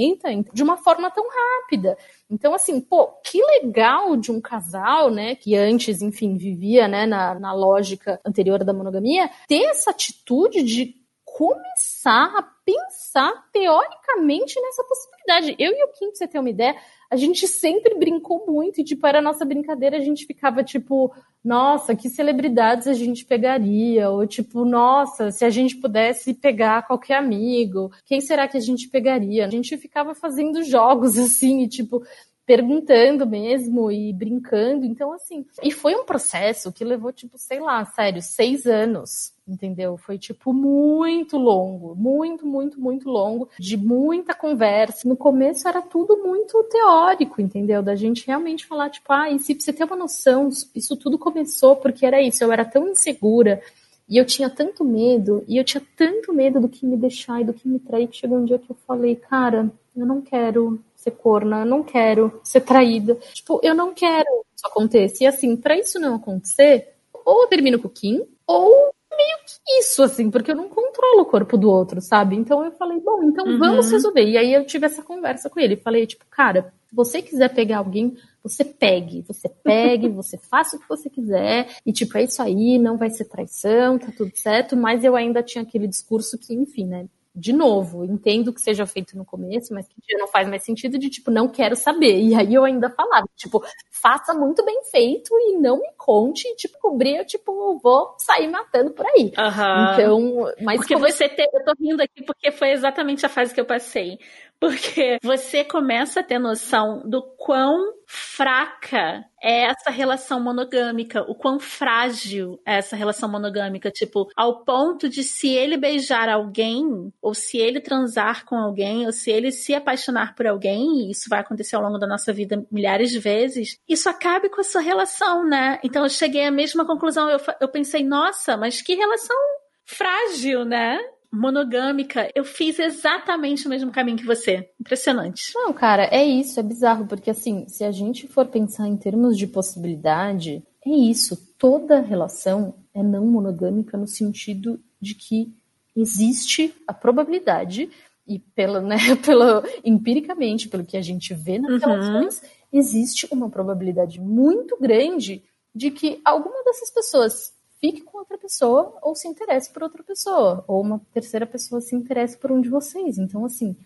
de uma forma tão rápida. Então, assim, pô, que legal de um casal, né, que antes, enfim, vivia, né, na, na lógica anterior da monogamia, ter essa atitude de começar a pensar teoricamente nessa possibilidade. Eu e o Kim, pra você ter uma ideia, a gente sempre brincou muito e, tipo, era a nossa brincadeira, a gente ficava, tipo, nossa, que celebridades a gente pegaria? Ou, tipo, nossa, se a gente pudesse pegar qualquer amigo, quem será que a gente pegaria? A gente ficava fazendo jogos, assim, e, tipo, perguntando mesmo e brincando. Então, assim, e foi um processo que levou, tipo, sei lá, sério, seis anos, entendeu? Foi, tipo, muito longo, muito, muito, muito longo, de muita conversa. No começo era tudo muito teórico, entendeu? Da gente realmente falar, tipo, ah, e se você ter uma noção, isso tudo começou porque era isso, eu era tão insegura. E eu tinha tanto medo, e eu tinha tanto medo do que me deixar e do que me trair, que chegou um dia que eu falei, cara, eu não quero ser corna, eu não quero ser traída. Tipo, eu não quero que isso aconteça. E assim, pra isso não acontecer, ou eu termino com o Kim, ou meio que isso, assim, porque eu não controlo o corpo do outro, sabe? Então eu falei, bom, então Uhum. vamos resolver. E aí eu tive essa conversa com ele. Falei, tipo, cara, se você quiser pegar alguém, você pegue, você pegue, você faça o que você quiser, e tipo, é isso aí, não vai ser traição, tá tudo certo, mas eu ainda tinha aquele discurso que, enfim, né? De novo, entendo que seja feito no começo, mas que já não faz mais sentido de tipo, não quero saber. E aí eu ainda falava, tipo, faça muito bem feito e não me conte, e, tipo, cobrir, eu, tipo, eu vou sair matando por aí. Aham. Então, mas Porque como- você te... eu tô rindo aqui porque foi exatamente a fase que eu passei. Porque você começa a ter noção do quão fraca é essa relação monogâmica, o quão frágil é essa relação monogâmica, tipo, ao ponto de se ele beijar alguém, ou se ele transar com alguém, ou se ele se apaixonar por alguém, e isso vai acontecer ao longo da nossa vida milhares de vezes, isso acabe com a sua relação, né? Então eu cheguei à mesma conclusão, eu, eu pensei, nossa, mas que relação frágil, né? Monogâmica. Eu fiz exatamente o mesmo caminho que você. Impressionante. Não, cara, é isso, é bizarro, porque assim, se a gente for pensar em termos de possibilidade, é isso. Toda relação é não monogâmica no sentido de que existe a probabilidade, e pela, né, pela, empiricamente, pelo que a gente vê nas Uhum. relações, existe uma probabilidade muito grande de que alguma dessas pessoas fique com outra pessoa ou se interesse por outra pessoa, ou uma terceira pessoa se interesse por um de vocês. Então, assim,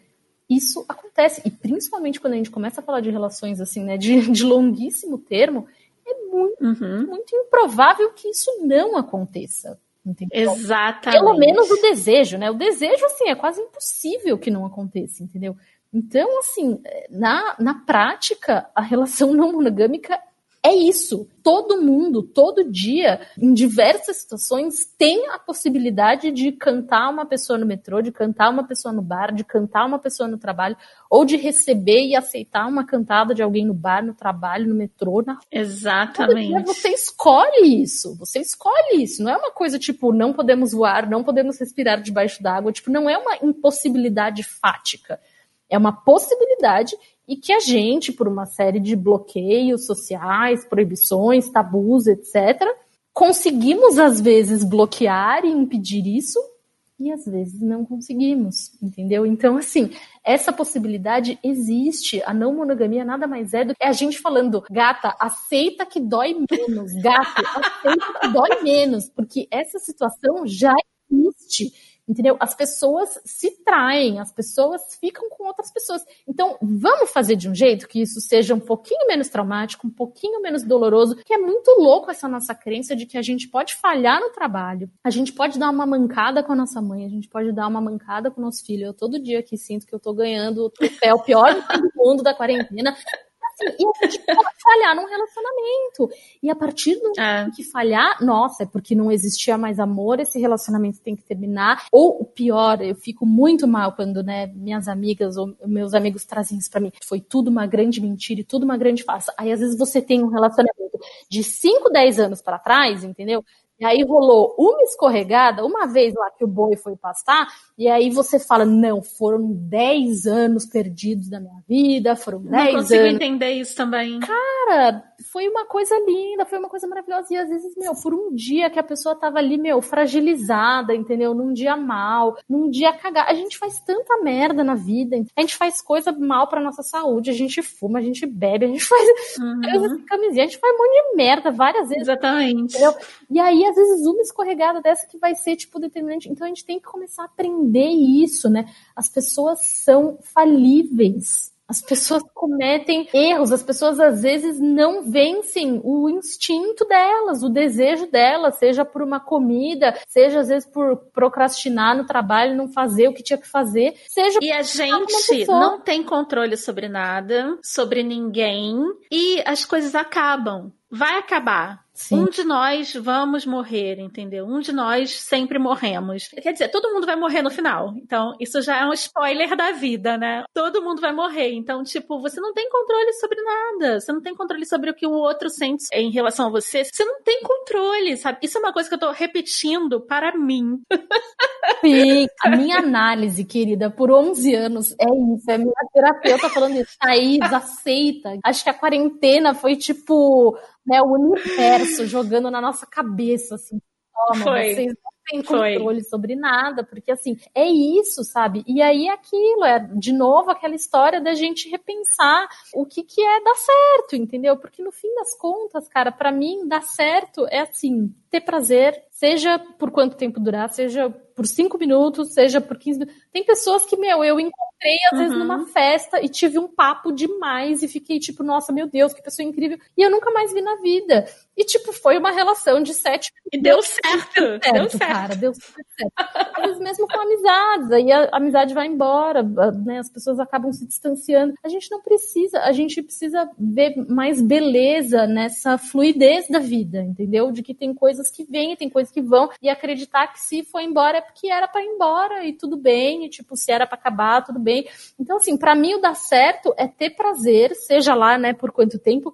isso acontece. E principalmente quando a gente começa a falar de relações assim, né, de, de longuíssimo termo, é muito, Uhum. muito improvável que isso não aconteça. Entendeu? Exatamente. Pelo menos o desejo, né? O desejo, assim, é quase impossível que não aconteça, entendeu? Então, assim, na, na prática, a relação não monogâmica é isso. Todo mundo, todo dia, em diversas situações, tem a possibilidade de cantar uma pessoa no metrô, de cantar uma pessoa no bar, de cantar uma pessoa no trabalho, ou de receber e aceitar uma cantada de alguém no bar, no trabalho, no metrô. Na... Exatamente. você escolhe isso. Você escolhe isso. Não é uma coisa tipo, não podemos voar, não podemos respirar debaixo d'água. Tipo, não é uma impossibilidade fática. É uma possibilidade e que a gente, por uma série de bloqueios sociais, proibições, tabus, etc., conseguimos às vezes bloquear e impedir isso, e às vezes não conseguimos, entendeu? Então, assim, essa possibilidade existe. A não monogamia nada mais é do que a gente falando, gata, aceita que dói menos, gato, aceita que dói menos, porque essa situação já existe entendeu? As pessoas se traem, as pessoas ficam com outras pessoas. Então, vamos fazer de um jeito que isso seja um pouquinho menos traumático, um pouquinho menos doloroso, que é muito louco essa nossa crença de que a gente pode falhar no trabalho, a gente pode dar uma mancada com a nossa mãe, a gente pode dar uma mancada com o nosso filho. Eu todo dia aqui sinto que eu tô ganhando o troféu pior do mundo da quarentena, assim, e a gente pode falhar num relacionamento. E a partir do é. que falhar, nossa, é porque não existia mais amor, esse relacionamento tem que terminar. Ou o pior, eu fico muito mal quando, né, minhas amigas ou meus amigos trazem isso pra mim. Foi tudo uma grande mentira e tudo uma grande farsa. Aí às vezes você tem um relacionamento de 5, 10 anos para trás, entendeu? E aí rolou uma escorregada, uma vez lá que o boi foi pastar, e aí você fala, não, foram 10 anos perdidos da minha vida, foram 10 anos. Não consigo entender isso também. Cara, foi uma coisa linda, foi uma coisa maravilhosa. E às vezes, meu, por um dia que a pessoa tava ali, meu, fragilizada, entendeu? Num dia mal, num dia cagar. A gente faz tanta merda na vida, a gente faz coisa mal pra nossa saúde, a gente fuma, a gente bebe, a gente faz uhum. camisinha, a gente faz um monte de merda várias vezes. Exatamente. Entendeu? E aí, às vezes, uma escorregada dessa que vai ser, tipo, determinante. Então a gente tem que começar a aprender isso, né? As pessoas são falíveis. As pessoas cometem erros, as pessoas às vezes não vencem o instinto delas, o desejo delas, seja por uma comida, seja às vezes por procrastinar no trabalho, não fazer o que tinha que fazer, seja E a gente não tem controle sobre nada, sobre ninguém, e as coisas acabam. Vai acabar. Sim. Um de nós vamos morrer, entendeu? Um de nós sempre morremos. Quer dizer, todo mundo vai morrer no final. Então, isso já é um spoiler da vida, né? Todo mundo vai morrer. Então, tipo, você não tem controle sobre nada. Você não tem controle sobre o que o outro sente em relação a você. Você não tem controle, sabe? Isso é uma coisa que eu tô repetindo para mim. Sim, a minha análise, querida, por 11 anos é isso. É minha terapeuta falando isso. Thaís, aceita. Acho que a quarentena foi tipo né, o universo jogando na nossa cabeça, assim, toma, Foi. vocês não têm controle Foi. sobre nada, porque assim, é isso, sabe? E aí aquilo, é de novo aquela história da gente repensar o que que é dar certo, entendeu? Porque no fim das contas, cara, para mim, dar certo é assim, ter prazer, seja por quanto tempo durar, seja por cinco minutos, seja por 15 minutos. Tem pessoas que, meu, eu encontrei às uhum. vezes numa festa e tive um papo demais e fiquei tipo, nossa, meu Deus, que pessoa incrível. E eu nunca mais vi na vida. E, tipo, foi uma relação de sete E deu certo. Deu certo, deu certo. cara. Deu super certo. Vezes mesmo com amizades. Aí a amizade vai embora, né? As pessoas acabam se distanciando. A gente não precisa, a gente precisa ver mais beleza nessa fluidez da vida, entendeu? De que tem coisas que vêm, tem coisas que vão. E acreditar que se foi embora é porque era para ir embora e tudo bem. E, tipo, se era para acabar, tudo bem. Então, assim, para mim o dar certo é ter prazer, seja lá, né, por quanto tempo,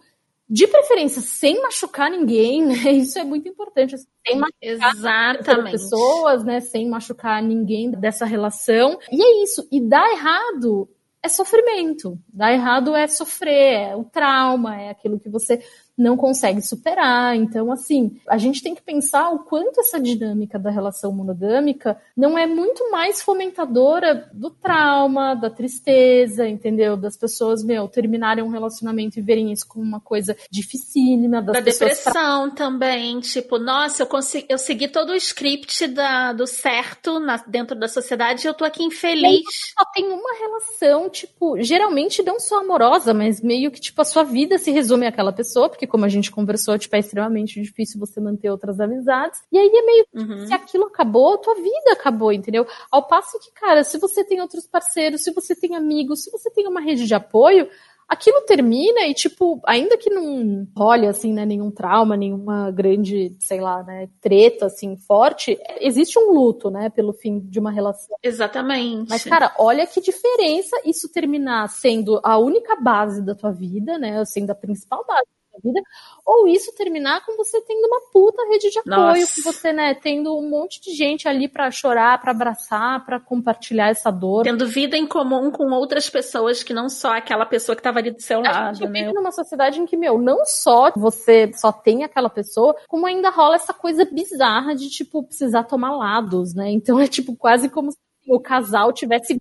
de preferência sem machucar ninguém, né? Isso é muito importante. Assim, sem machucar Exatamente. pessoas, né? Sem machucar ninguém dessa relação. E é isso. E dar errado é sofrimento. Dar errado é sofrer, é o trauma, é aquilo que você não consegue superar. Então, assim, a gente tem que pensar o quanto essa dinâmica da relação monogâmica não é muito mais fomentadora do trauma, da tristeza, entendeu? Das pessoas, meu, terminarem um relacionamento e verem isso como uma coisa dificílima. Da depressão também, tipo, nossa, eu, consegui, eu segui todo o script da, do certo na, dentro da sociedade e eu tô aqui infeliz. Só tem uma relação, tipo, geralmente não só amorosa, mas meio que, tipo, a sua vida se resume àquela pessoa, porque como a gente conversou, tipo, é extremamente difícil você manter outras amizades. E aí é meio Uhum. se aquilo acabou, tua vida acabou, entendeu? Ao passo que, cara, se você tem outros parceiros, se você tem amigos, se você tem uma rede de apoio, aquilo termina e, tipo, ainda que não role, assim, né, nenhum trauma, nenhuma grande, sei lá, né, treta, assim, forte, existe um luto, né, pelo fim de uma relação. Exatamente. Mas, cara, olha que diferença isso terminar sendo a única base da tua vida, né? Sendo a principal base vida, ou isso terminar com você tendo uma puta rede de apoio, Nossa. com você, né, tendo um monte de gente ali pra chorar, pra abraçar, pra compartilhar essa dor. Tendo vida em comum com outras pessoas que não só aquela pessoa que tava ali do seu A lado, gente né? vive numa sociedade em que, meu, não só você só tem aquela pessoa, como ainda rola essa coisa bizarra de, tipo, precisar tomar lados, né? Então é, tipo, quase como se o casal tivesse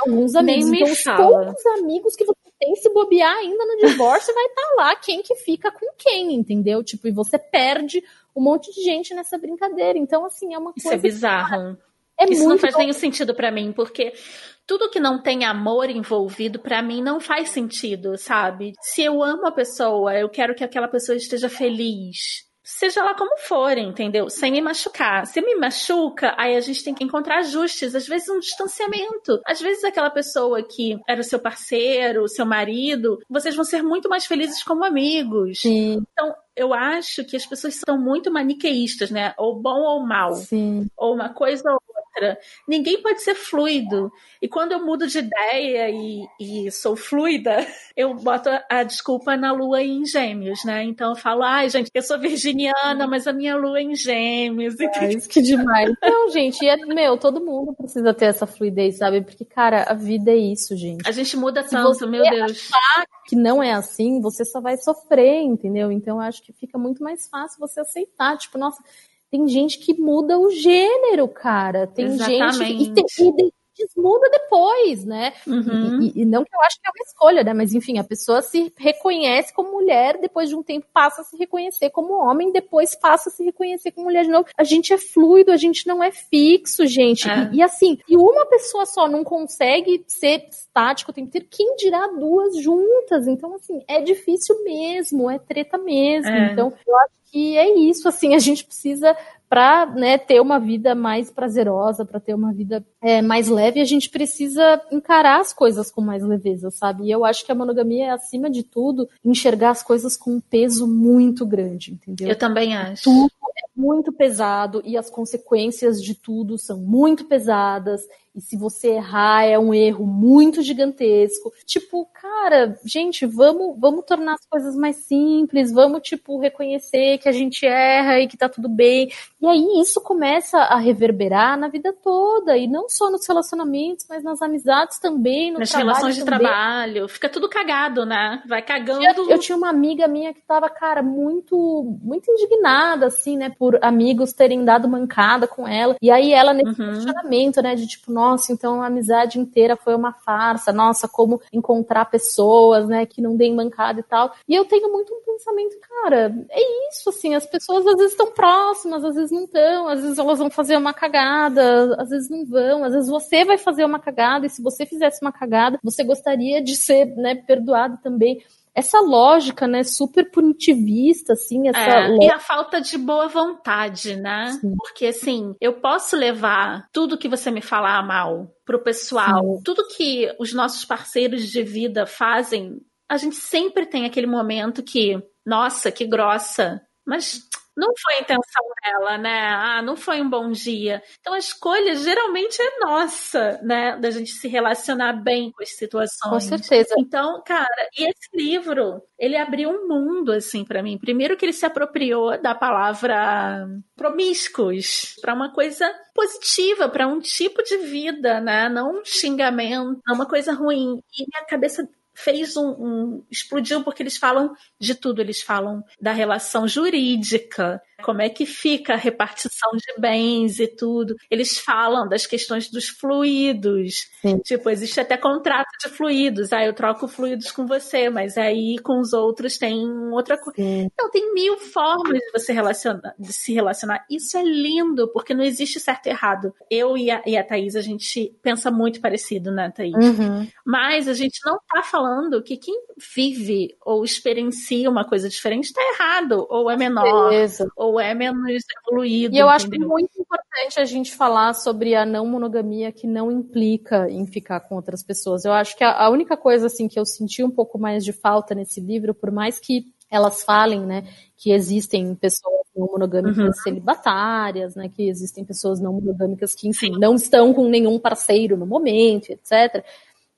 alguns Nem amigos. me então, os poucos amigos que você tem, se bobear ainda no divórcio, vai estar lá quem que fica com quem, entendeu? Tipo, e você perde um monte de gente nessa brincadeira. Então, assim, é uma Isso é coisa... bizarro. é Isso não faz nenhum sentido pra mim, porque tudo que não tem amor envolvido, pra mim, não faz sentido, sabe? Se eu amo a pessoa, eu quero que aquela pessoa esteja feliz. Seja lá como for, entendeu? Sem me machucar. Se me machuca, aí a gente tem que encontrar ajustes. Às vezes um distanciamento. Às vezes aquela pessoa que era o seu parceiro, o seu marido, vocês vão ser muito mais felizes como amigos. Sim, Então, eu acho que as pessoas são muito maniqueístas, né? Ou bom ou mal sim. ou uma coisa ou outra. Ninguém pode ser fluido. E quando eu mudo de ideia e, e sou fluida, eu boto a, desculpa na lua em gêmeos, né? Então eu falo, ai, gente, eu sou virginiana, mas a minha lua é em gêmeos. É isso que demais. Não, gente, e é, meu, todo mundo precisa ter essa fluidez, sabe? Porque, cara, a vida é isso, gente. A gente muda Se tanto, meu Deus. Que não é assim, você só vai sofrer, entendeu? Então, eu acho que fica muito mais fácil você aceitar. Tipo, nossa, tem gente que muda o gênero, cara. Tem gente que, e, tem- desmuda depois, né? Uhum. E, e- e não que eu acho que é uma escolha, né? Mas enfim, a pessoa se reconhece como mulher, depois de um tempo passa a se reconhecer como homem, depois passa a se reconhecer como mulher de novo. A gente é fluido, a gente não é fixo, gente. É. E, e assim, e uma pessoa só não consegue ser estático o tempo inteiro, quem dirá duas juntas? Então, assim, é difícil mesmo, é treta mesmo. É. Então, eu acho que é isso, assim, a gente precisa para né, ter uma vida mais prazerosa, para ter uma vida é, mais leve, a gente precisa encarar as coisas com mais leveza, sabe? E eu acho que a monogamia é, acima de tudo, enxergar as coisas com um peso muito grande, entendeu? Eu também acho. Tudo é muito pesado e as consequências de tudo são muito pesadas. E se você errar, é um erro muito gigantesco. Tipo, cara, gente, vamos, vamos tornar as coisas mais simples, vamos, tipo, reconhecer que a gente erra e que tá tudo bem. E aí isso começa a reverberar na vida toda, e não só nos relacionamentos, mas nas amizades também, no Nas trabalho relações de também. trabalho. Fica tudo cagado, né? Vai cagando. Eu, eu tinha uma amiga minha que tava, cara, muito, muito indignada, assim, né, por amigos terem dado mancada com ela. E aí ela, nesse Uhum. questionamento, né, de tipo, nossa, então a amizade inteira foi uma farsa, nossa, como encontrar pessoas, né, que não deem mancada e tal. E eu tenho muito um pensamento, cara, é isso, assim, as pessoas às vezes estão próximas, às vezes não estão, às vezes elas vão fazer uma cagada, às vezes não vão, às vezes você vai fazer uma cagada, e se você fizesse uma cagada, você gostaria de ser, né, perdoado também essa lógica, né, super punitivista, assim, essa É, e a falta de boa vontade, né? Sim. Porque assim, eu posso levar tudo que você me falar mal pro pessoal, Sim. tudo que os nossos parceiros de vida fazem, a gente sempre tem aquele momento que, nossa, que grossa, mas não foi a intenção dela, né? Ah, não foi um bom dia. Então a escolha geralmente é nossa, né? Da gente se relacionar bem com as situações. Com certeza. Então, cara, e esse livro, ele abriu um mundo, assim, pra mim. Primeiro que ele se apropriou da palavra promíscuos para uma coisa positiva, para um tipo de vida, né? Não um xingamento, não uma coisa ruim. E minha cabeça fez um, um explodiu porque eles falam de tudo, eles falam da relação jurídica, como é que fica a repartição de bens e tudo. Eles falam das questões dos fluidos. Sim. Tipo, existe até contrato de fluidos. Ah, eu troco fluidos com você, mas aí com os outros tem outra coisa. Então, tem mil formas de você relacionar, de se relacionar. Isso é lindo, porque não existe certo e errado. Eu e a, e a Thaís, a gente pensa muito parecido, né, Thaís? Uhum. Mas a gente não tá falando que quem vive ou experiencia uma coisa diferente tá errado, ou é menor, Beleza. ou é menos evoluído. E eu entendeu? acho muito importante a gente falar sobre a não monogamia que não implica em ficar com outras pessoas. Eu acho que a, a única coisa assim que eu senti um pouco mais de falta nesse livro, por mais que elas falem, né, que existem pessoas não monogâmicas uhum. celibatárias, né, que existem pessoas não monogâmicas que, enfim, não estão com nenhum parceiro no momento, etc.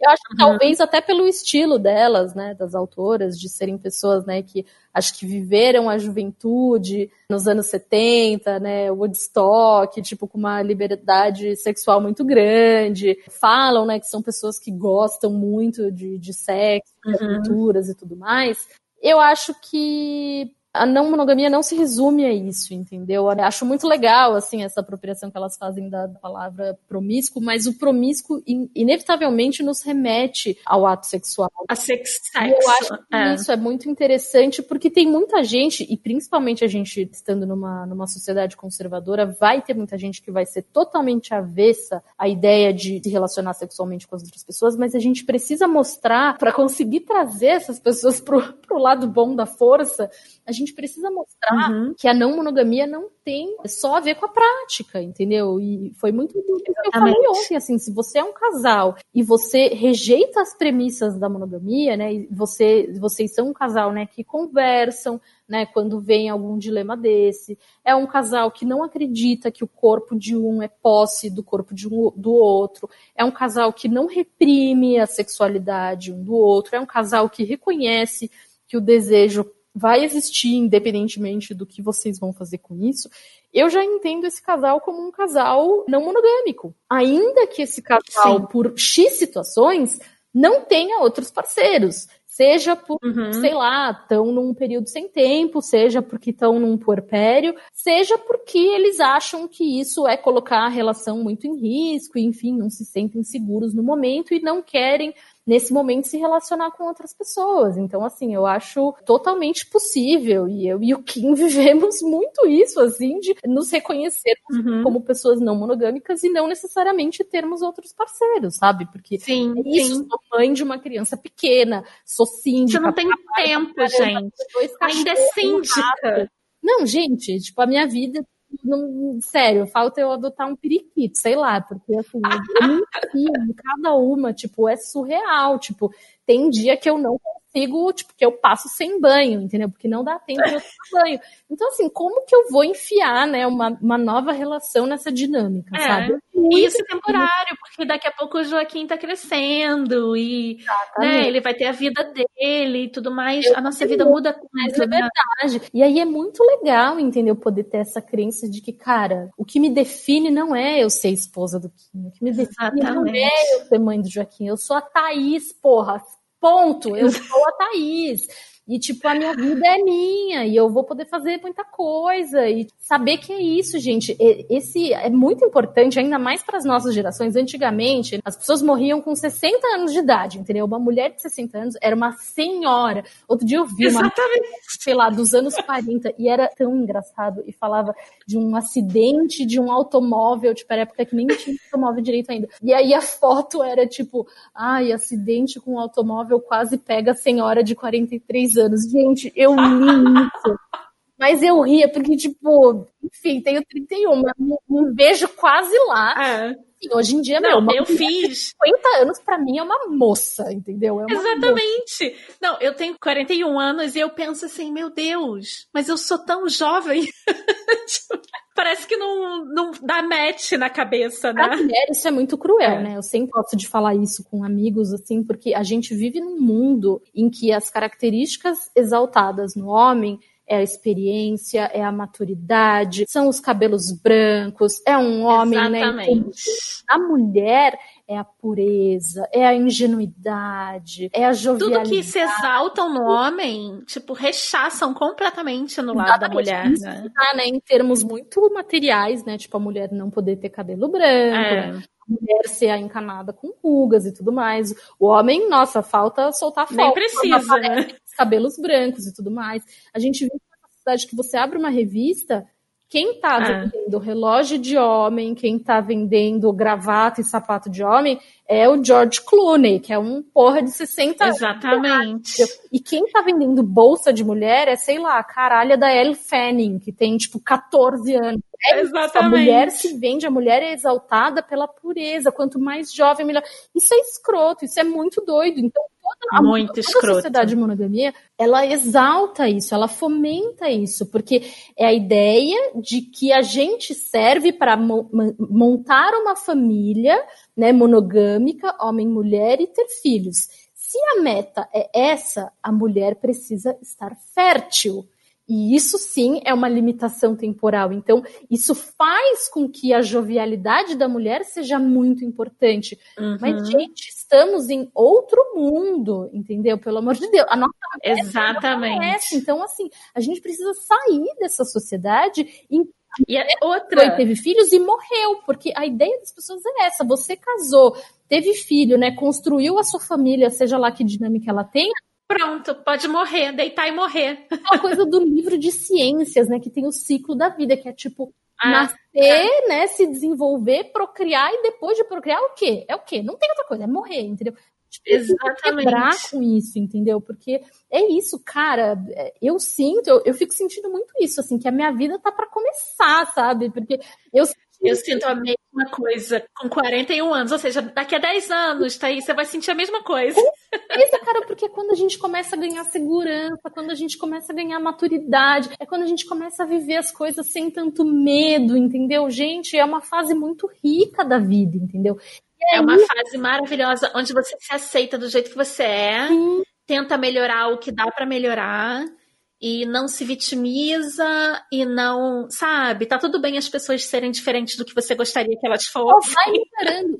Eu acho que uhum. talvez até pelo estilo delas, né, das autoras, de serem pessoas, né, que acho que viveram a juventude nos anos 70, né, Woodstock, tipo, com uma liberdade sexual muito grande. Falam, né, que são pessoas que gostam muito de, de sexo, uhum. de aventuras e tudo mais. Eu acho que a não monogamia não se resume a isso, entendeu? Eu acho muito legal, assim, essa apropriação que elas fazem da palavra promíscuo, mas o promíscuo in inevitavelmente nos remete ao ato sexual. A sex Eu acho que é. isso é muito interessante porque tem muita gente, e principalmente a gente estando numa, numa sociedade conservadora, vai ter muita gente que vai ser totalmente avessa à ideia de se relacionar sexualmente com as outras pessoas, mas a gente precisa mostrar, para conseguir trazer essas pessoas pro, pro lado bom da força, a gente precisa mostrar uhum. que a não monogamia não tem só a ver com a prática, entendeu? E foi muito o que eu falei ontem, assim, se você é um casal e você rejeita as premissas da monogamia, né, e você, vocês são um casal, né, que conversam, né, quando vem algum dilema desse, é um casal que não acredita que o corpo de um é posse do corpo de um, do outro, é um casal que não reprime a sexualidade um do outro, é um casal que reconhece que o desejo vai existir independentemente do que vocês vão fazer com isso, eu já entendo esse casal como um casal não monogâmico. Ainda que esse casal, Sim. por X situações, não tenha outros parceiros. Seja por, uhum. sei lá, estão num período sem tempo, seja porque estão num puerpério, seja porque eles acham que isso é colocar a relação muito em risco, e, enfim, não se sentem seguros no momento e não querem nesse momento se relacionar com outras pessoas. Então, assim, eu acho totalmente possível e eu e o Kim vivemos muito isso, assim, de nos reconhecermos uhum. como pessoas não monogâmicas e não necessariamente termos outros parceiros, sabe? Porque sim, é isso, sim. sou mãe de uma criança pequena, sou síndica. Você não tem tempo, gente. Ainda é síndica. Não, gente, tipo, a minha vida não, sério, falta eu adotar um periquito, sei lá, porque assim, eu cada uma, tipo, é surreal, tipo, tem dia que eu não consigo, tipo, que eu passo sem banho, entendeu? Porque não dá tempo de eu tomar banho. Então, assim, como que eu vou enfiar, né, uma, uma nova relação nessa dinâmica, é. sabe? E isso é temporário, porque daqui a pouco o Joaquim tá crescendo e né, ele vai ter a vida dele e tudo mais. Eu a nossa vida muda com Mas é né? verdade. E aí é muito legal, entendeu? Poder ter essa crença de que, cara, o que me define não é eu ser esposa do Kim. O que me define Exatamente. não é eu ser mãe do Joaquim. Eu sou a Thaís, porra. Ponto. Eu sou a Thaís. E, tipo, a minha vida é minha e eu vou poder fazer muita coisa. E saber que é isso, gente. Esse é muito importante, ainda mais para as nossas gerações. Antigamente, as pessoas morriam com 60 anos de idade, entendeu? Uma mulher de 60 anos era uma senhora. Outro dia eu vi uma, Exatamente. sei lá, dos anos 40, e era tão engraçado. E falava de um acidente de um automóvel, tipo, era época que nem tinha automóvel direito ainda. E aí a foto era tipo, ai, acidente com um automóvel quase pega a senhora de 43 anos. Gente, eu li isso. Mas eu ria, porque, tipo, enfim, tenho 31, mas me vejo quase lá. É. E hoje em dia, não, meu, eu fiz. 50 anos para mim é uma moça, entendeu? É uma Exatamente. Moça. Não, eu tenho 41 anos e eu penso assim, meu Deus, mas eu sou tão jovem. Parece que não, não dá match na cabeça, né? Pra mulher, isso é muito cruel, é. né? Eu sempre gosto de falar isso com amigos, assim, porque a gente vive num mundo em que as características exaltadas no homem é a experiência, é a maturidade, são os cabelos brancos, é um homem, né? Exatamente. né? A mulher, é a pureza, é a ingenuidade, é a jovialidade. Tudo que se exaltam no homem, tipo, rechaçam completamente no lado Exatamente. da mulher, Isso né? Tá, né? Em termos muito materiais, né? Tipo, a mulher não poder ter cabelo branco, é. né? mulher ser encanada com rugas e tudo mais. O homem, nossa, falta soltar foto. Nem precisa, né? Cabelos brancos e tudo mais. A gente vive uma sociedade que você abre uma revista, quem está é. vendendo relógio de homem, quem está vendendo gravata e sapato de homem é o George Clooney, que é um porra de 60 anos. Exatamente. E quem está vendendo bolsa de mulher é, sei lá, a caralha da Elle Fanning, que tem, tipo, 14 anos. É Exatamente. A mulher se vende, a mulher é exaltada pela pureza. Quanto mais jovem, melhor. Isso é escroto, isso é muito doido. Então, a, Muito toda escroto. a sociedade de monogamia, ela exalta isso, ela fomenta isso, porque é a ideia de que a gente serve para mo montar uma família né, monogâmica, homem, mulher e ter filhos. Se a meta é essa, a mulher precisa estar fértil. E isso sim é uma limitação temporal. Então, isso faz com que a jovialidade da mulher seja muito importante. Uhum. Mas, gente, estamos em outro mundo, entendeu? Pelo amor de Deus. A nossa Exatamente. Então, assim, a gente precisa sair dessa sociedade em e a outra teve filhos e morreu, porque a ideia das pessoas é essa: você casou, teve filho, né? Construiu a sua família, seja lá que dinâmica ela tenha, Pronto, pode morrer, deitar e morrer. É uma coisa do livro de ciências, né? Que tem o ciclo da vida, que é tipo ah, nascer, é. né? Se desenvolver, procriar e depois de procriar o quê? É o quê? Não tem outra coisa, é morrer, entendeu? Tipo, Exatamente. quebrar com isso, entendeu? Porque é isso, cara. É, eu sinto, eu, eu fico sentindo muito isso, assim, que a minha vida tá para começar, sabe? Porque eu eu sinto a mesma coisa com 41 anos, ou seja, daqui a 10 anos, tá aí, você vai sentir a mesma coisa. Isso, cara, porque quando a gente começa a ganhar segurança, quando a gente começa a ganhar maturidade, é quando a gente começa a viver as coisas sem tanto medo, entendeu? Gente, é uma fase muito rica da vida, entendeu? É uma fase maravilhosa onde você se aceita do jeito que você é, Sim. tenta melhorar o que dá para melhorar e não se vitimiza e não, sabe, tá tudo bem as pessoas serem diferentes do que você gostaria que elas fossem. vai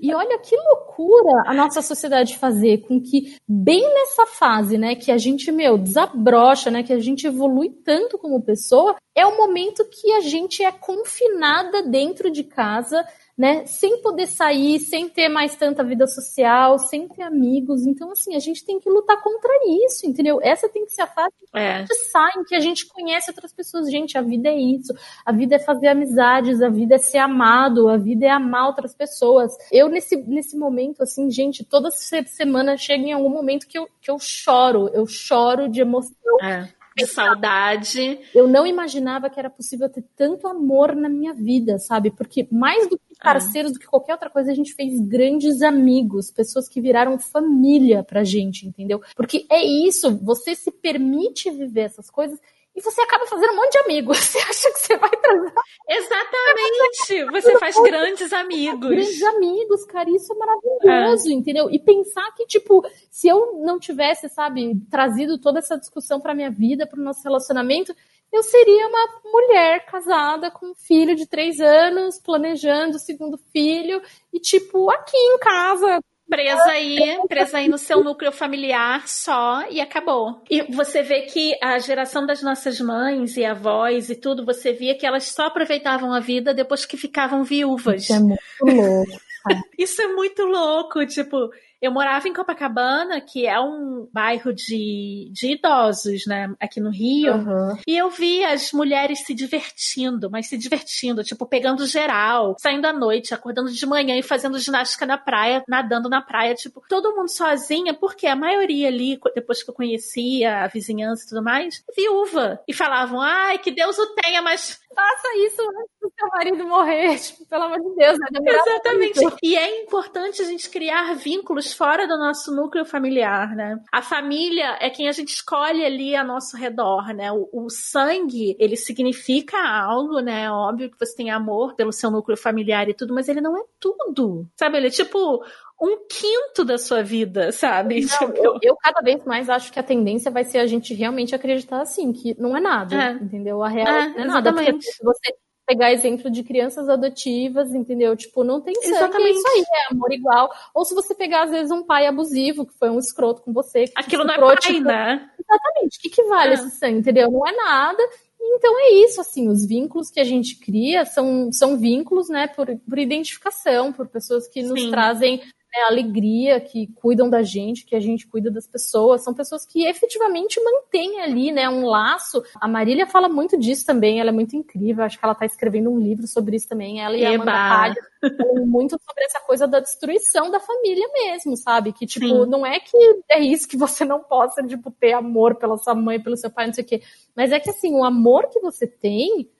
E olha que loucura a nossa sociedade fazer com que bem nessa fase, né, que a gente, meu, desabrocha, né, que a gente evolui tanto como pessoa, é o momento que a gente é confinada dentro de casa né? Sem poder sair, sem ter mais tanta vida social, sem ter amigos. Então, assim, a gente tem que lutar contra isso, entendeu? Essa tem que ser a fase que é. a gente sai, que a gente conhece outras pessoas. Gente, a vida é isso. A vida é fazer amizades, a vida é ser amado, a vida é amar outras pessoas. Eu, nesse, nesse momento, assim, gente, toda semana chega em algum momento que eu, que eu choro. Eu choro de emoção. É de saudade. Eu não imaginava que era possível ter tanto amor na minha vida, sabe? Porque mais do que parceiros, é. do que qualquer outra coisa, a gente fez grandes amigos, pessoas que viraram família pra gente, entendeu? Porque é isso, você se permite viver essas coisas e você acaba fazendo um monte de amigos. Você acha que você vai trazer. Exatamente! Você faz grandes amigos. Grandes amigos, cara, isso é maravilhoso, é. entendeu? E pensar que, tipo, se eu não tivesse, sabe, trazido toda essa discussão pra minha vida, pro nosso relacionamento, eu seria uma mulher casada com um filho de três anos, planejando o segundo filho, e, tipo, aqui em casa, presa aí, presa aí no seu núcleo familiar só e acabou. E você vê que a geração das nossas mães e avós e tudo, você via que elas só aproveitavam a vida depois que ficavam viúvas. Isso é muito louco. Isso é muito louco, tipo, eu morava em Copacabana, que é um bairro de, de idosos, né, aqui no Rio, uhum. e eu vi as mulheres se divertindo, mas se divertindo, tipo, pegando geral, saindo à noite, acordando de manhã e fazendo ginástica na praia, nadando na praia, tipo, todo mundo sozinha, porque a maioria ali, depois que eu conhecia a vizinhança e tudo mais, viúva. E falavam, ai, que Deus o tenha, mas faça isso antes do seu marido morrer. Tipo, pelo amor de Deus, né? Exatamente. Muito. E é importante a gente criar vínculos fora do nosso núcleo familiar, né? A família é quem a gente escolhe ali a nosso redor, né? O, o sangue, ele significa algo, né? Óbvio que você tem amor pelo seu núcleo familiar e tudo, mas ele não é tudo. Sabe? Ele é tipo um quinto da sua vida, sabe? Não, tipo... eu, eu, cada vez mais acho que a tendência vai ser a gente realmente acreditar assim, que não é nada, é. entendeu? A real é, não é nada. Porque você pegar exemplo de crianças adotivas, entendeu? Tipo, não tem sangue, Exatamente. isso aí, é amor igual. Ou se você pegar, às vezes, um pai abusivo, que foi um escroto com você. Aquilo não é pai, tipo, né? Exatamente. O que, que vale É. esse sangue, entendeu? Não é nada. Então é isso, assim, os vínculos que a gente cria são, são vínculos, né, por, por identificação, por pessoas que nos Sim. trazem né, alegria, que cuidam da gente, que a gente cuida das pessoas. São pessoas que efetivamente mantêm ali, né, um laço. A Marília fala muito disso também, ela é muito incrível. Acho que ela tá escrevendo um livro sobre isso também. Ela e a Amanda Eba. Palha falam muito sobre essa coisa da destruição da família mesmo, sabe? Que, tipo, Sim. não é que é isso que você não possa, tipo, ter amor pela sua mãe, pelo seu pai, não sei o quê. Mas é que, assim, o amor que você tem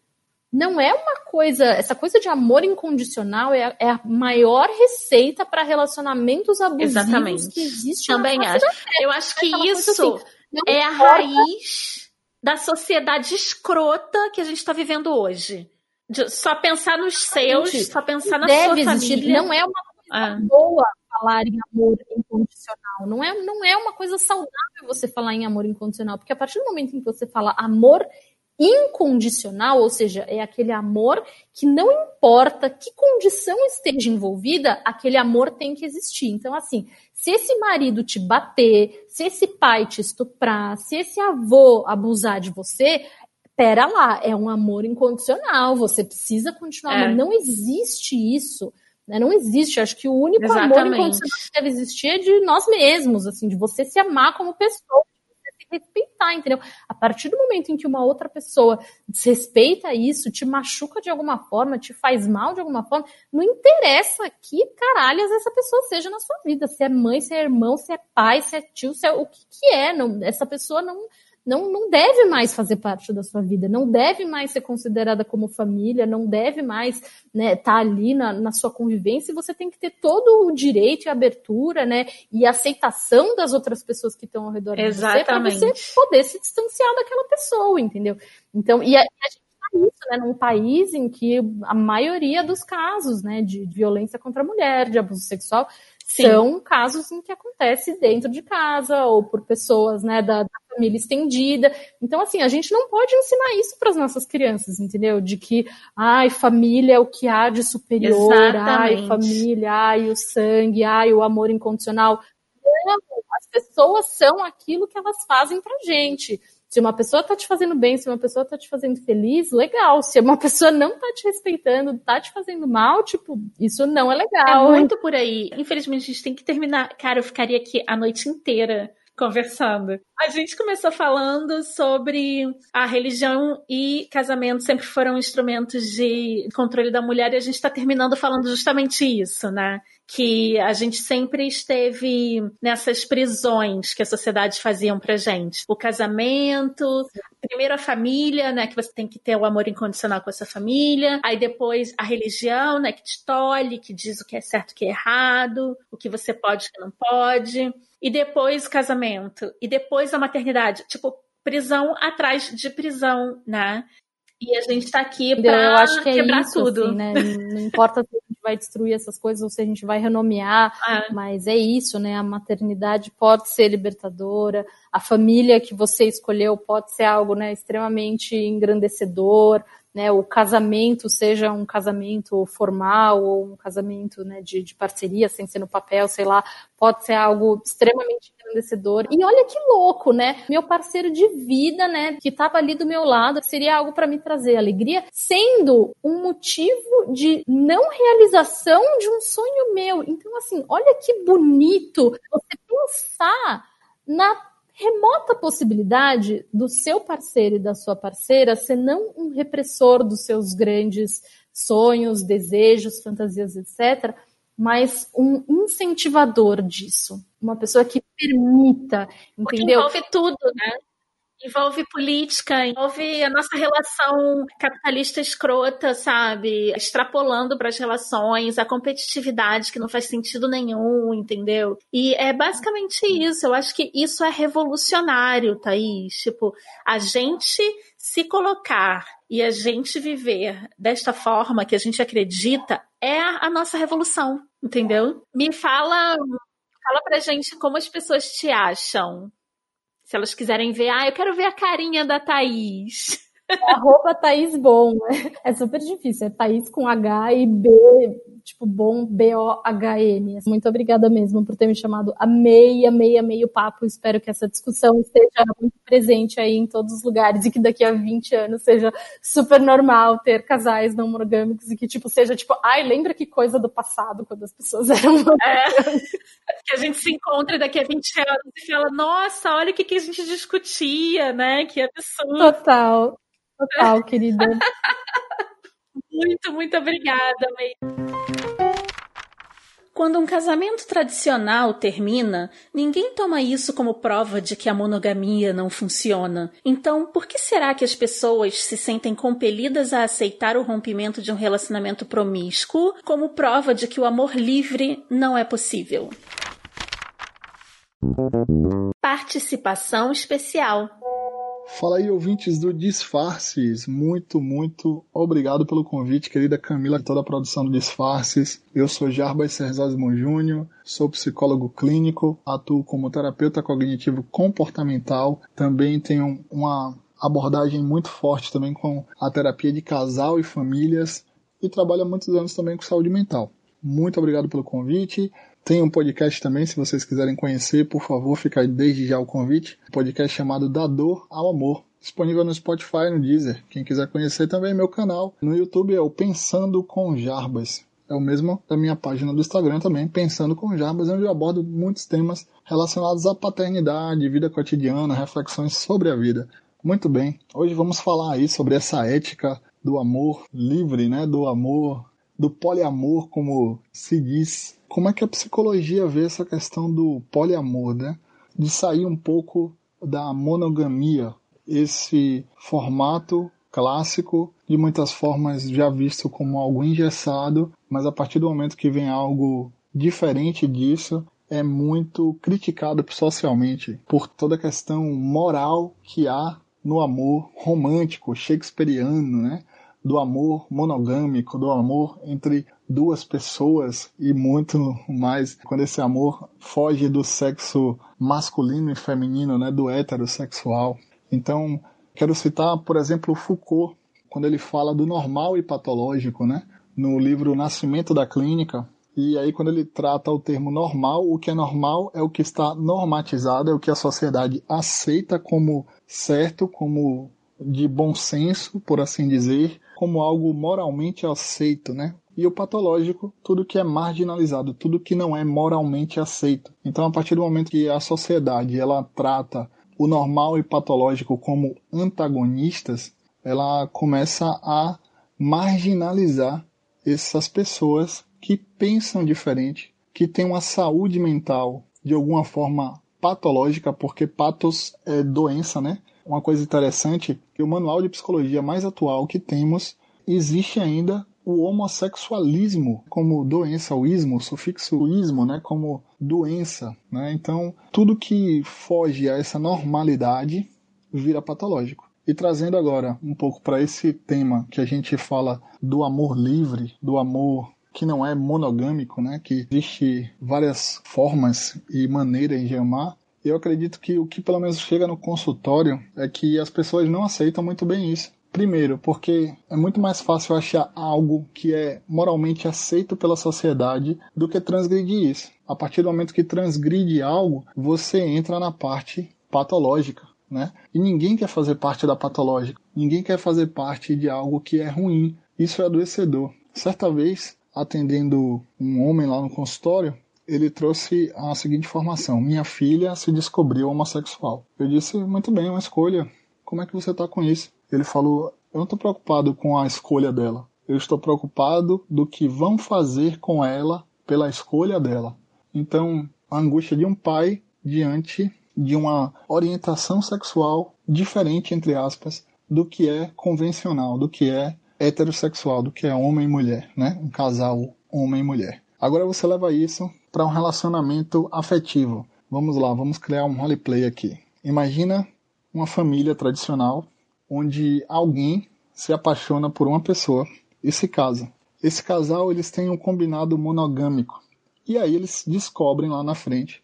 não é uma coisa. Essa coisa de amor incondicional é a, é a maior receita para relacionamentos abusivos Exatamente. que existe Também acho. Eu acho que coisa isso assim, é a raiz da sociedade escrota que a gente está vivendo hoje. De só pensar nos seus, Gente, só pensar na deve sua existir. família. Não é uma Ah, boa falar em amor incondicional. Não é, não é uma coisa saudável você falar em amor incondicional, porque a partir do momento em que você fala amor incondicional, ou seja, é aquele amor que não importa que condição esteja envolvida, aquele amor tem que existir. Então, assim, se esse marido te bater, se esse pai te estuprar, se esse avô abusar de você, pera lá, é um amor incondicional, você precisa continuar. É. Não existe isso. né? Não existe. Acho que o único amor Exatamente. incondicional que deve existir é de nós mesmos, assim, de você se amar como pessoa, respeitar, entendeu? A partir do momento em que uma outra pessoa desrespeita isso, te machuca de alguma forma, te faz mal de alguma forma, não interessa que caralhas essa pessoa seja na sua vida. Se é mãe, se é irmão, se é pai, se é tio, se é o que, que é. Não, essa pessoa não não, não deve mais fazer parte da sua vida, não deve mais ser considerada como família, não deve mais estar né, tá ali na, na sua convivência, e você tem que ter todo o direito e abertura, né, e aceitação das outras pessoas que estão ao redor de você, para Exatamente. você poder se distanciar daquela pessoa, entendeu? Então, e a, a gente isso, né, num país em que a maioria dos casos, né, de violência contra a mulher, de abuso sexual, Sim. são casos em que acontece dentro de casa ou por pessoas, né, da, da família estendida. Então, assim, a gente não pode ensinar isso para as nossas crianças, entendeu? De que, ai, família é o que há de superior, ai, Exatamente. família, ai, o sangue, ai, o amor incondicional. Não, as pessoas são aquilo que elas fazem pra gente. Se uma pessoa tá te fazendo bem, se uma pessoa tá te fazendo feliz, legal. Se uma pessoa não tá te respeitando, tá te fazendo mal, tipo, isso não é É legal. muito por aí. Infelizmente, a gente tem que terminar. Cara, eu ficaria aqui a noite inteira conversando. A gente começou falando sobre a religião e casamento sempre foram instrumentos de controle da mulher e a gente está terminando falando justamente isso, né? Que a gente sempre esteve nessas prisões que a sociedade faziam pra gente. O casamento, primeiro a família, né? Que você tem que ter o amor incondicional com essa família. Aí depois a religião, né? Que te tolhe, que diz o que é certo o que é errado, o que você pode o que não pode. E depois o casamento. E depois a maternidade. Tipo, prisão atrás de prisão, né? E a gente tá aqui acho que é quebrar isso, tudo. assim, né? Não importa se a gente vai destruir essas coisas ou se a gente vai renomear, Ah, mas é isso, né? A maternidade pode ser libertadora, a família que você escolheu pode ser algo, né, extremamente engrandecedor, né? O casamento, seja um casamento formal ou um casamento, né, de, de parceria, sem ser no papel, sei lá, pode ser algo extremamente engrandecedor. E olha que louco, né? Meu parceiro de vida, né, que estava ali do meu lado, seria algo para me trazer alegria, sendo um motivo de não realização de um sonho meu. Então, assim, olha que bonito você pensar na remota possibilidade do seu parceiro e da sua parceira ser não um repressor dos seus grandes sonhos, desejos, fantasias, etc., mas um incentivador disso. Uma pessoa que permita, Porque entendeu? envolve tudo, né? Envolve política, envolve a nossa relação capitalista escrota, sabe? Extrapolando para as relações, a competitividade que não faz sentido nenhum, entendeu? E é basicamente isso. Eu acho que isso é revolucionário, Thaís. Tipo, a gente se colocar e a gente viver desta forma que a gente acredita é a nossa revolução, entendeu? Me fala, fala pra gente como as pessoas te acham. Se elas quiserem ver, ah, eu quero ver a carinha da Thaís. É arroba Thaís Bom. É super difícil. É Thaís com H e B, tipo bom, B-O-H-N. Muito obrigada mesmo por ter me chamado. Amei, amei, amei o papo. Espero que essa discussão esteja muito presente aí em todos os lugares e que daqui a 20 anos seja super normal ter casais não monogâmicos e que, tipo, seja tipo, ai, lembra que coisa do passado quando as pessoas eram. É, que a gente se encontra daqui a 20 anos e fala, nossa, olha o que, que a gente discutia, né? Que absurdo. Total. Total, querida. muito, muito obrigada, May. Quando um casamento tradicional termina, ninguém toma isso como prova de que a monogamia não funciona. Então, por que será que as pessoas se sentem compelidas a aceitar o rompimento de um relacionamento promíscuo como prova de que o amor livre não é possível? Participação especial. Fala aí, ouvintes do Disfarces. Muito, muito obrigado pelo convite, querida Camila, toda a produção do Disfarces. Eu sou Jarbas Serzosmo Júnior, sou psicólogo clínico, atuo como terapeuta cognitivo comportamental. Também tenho uma abordagem muito forte também com a terapia de casal e famílias e trabalho há muitos anos também com saúde mental. Muito obrigado pelo convite. Tem um podcast também, se vocês quiserem conhecer, por favor, fica desde já o convite. Um podcast chamado Da Dor ao Amor. Disponível no Spotify no Deezer. Quem quiser conhecer também meu canal. No YouTube é o Pensando com Jarbas. É o mesmo da minha página do Instagram também, Pensando com Jarbas, onde eu abordo muitos temas relacionados à paternidade, vida cotidiana, reflexões sobre a vida. Muito bem, hoje vamos falar aí sobre essa ética do amor livre, né? Do amor, do poliamor, como se diz como é que a psicologia vê essa questão do poliamor, né? De sair um pouco da monogamia, esse formato clássico, de muitas formas já visto como algo engessado, mas a partir do momento que vem algo diferente disso, é muito criticado socialmente por toda a questão moral que há no amor romântico, shakespeariano, né? Do amor monogâmico, do amor entre duas pessoas e muito mais quando esse amor foge do sexo masculino e feminino, né, do heterossexual. Então, quero citar, por exemplo, Foucault, quando ele fala do normal e patológico, né, no livro Nascimento da Clínica. E aí, quando ele trata o termo normal, o que é normal é o que está normatizado, é o que a sociedade aceita como certo, como de bom senso, por assim dizer, como algo moralmente aceito, né? E o patológico, tudo que é marginalizado, tudo que não é moralmente aceito. Então, a partir do momento que a sociedade ela trata o normal e patológico como antagonistas, ela começa a marginalizar essas pessoas que pensam diferente, que têm uma saúde mental de alguma forma patológica, porque patos é doença, né? Uma coisa interessante que o manual de psicologia mais atual que temos existe ainda o homossexualismo como doença, o ismo, o sufixo ismo, né, como doença. Né? Então, tudo que foge a essa normalidade vira patológico. E trazendo agora um pouco para esse tema que a gente fala do amor livre, do amor que não é monogâmico, né? que existe várias formas e maneiras de amar, eu acredito que o que pelo menos chega no consultório é que as pessoas não aceitam muito bem isso. Primeiro, porque é muito mais fácil achar algo que é moralmente aceito pela sociedade do que transgredir isso. A partir do momento que transgride algo, você entra na parte patológica, né? E ninguém quer fazer parte da patológica. Ninguém quer fazer parte de algo que é ruim. Isso é adoecedor. Certa vez, atendendo um homem lá no consultório, ele trouxe a seguinte informação: Minha filha se descobriu homossexual. Eu disse: Muito bem, uma escolha. Como é que você está com isso? Ele falou: Eu não estou preocupado com a escolha dela. Eu estou preocupado do que vão fazer com ela pela escolha dela. Então, a angústia de um pai diante de uma orientação sexual diferente, entre aspas, do que é convencional, do que é heterossexual, do que é homem e mulher, né? Um casal homem e mulher. Agora você leva isso para um relacionamento afetivo. Vamos lá, vamos criar um roleplay aqui. Imagina uma família tradicional onde alguém se apaixona por uma pessoa e se casa. Esse casal eles têm um combinado monogâmico. E aí eles descobrem lá na frente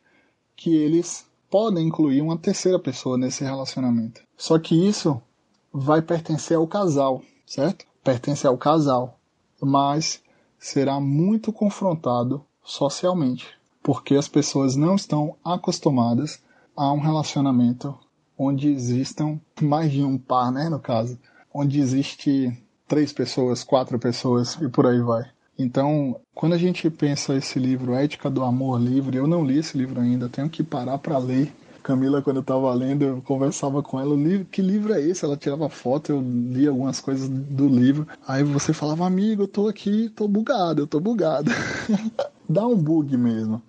que eles podem incluir uma terceira pessoa nesse relacionamento. Só que isso vai pertencer ao casal, certo? Pertence ao casal, mas será muito confrontado socialmente, porque as pessoas não estão acostumadas a um relacionamento onde existam mais de um par, né, no caso, onde existe três pessoas, quatro pessoas e por aí vai. Então, quando a gente pensa esse livro, Ética do Amor Livre, eu não li esse livro ainda, tenho que parar para ler. Camila, quando eu estava lendo, eu conversava com ela, que livro é esse? Ela tirava foto, eu li algumas coisas do livro. Aí você falava, amigo, eu tô aqui, tô bugado, eu tô bugado. dá um bug mesmo.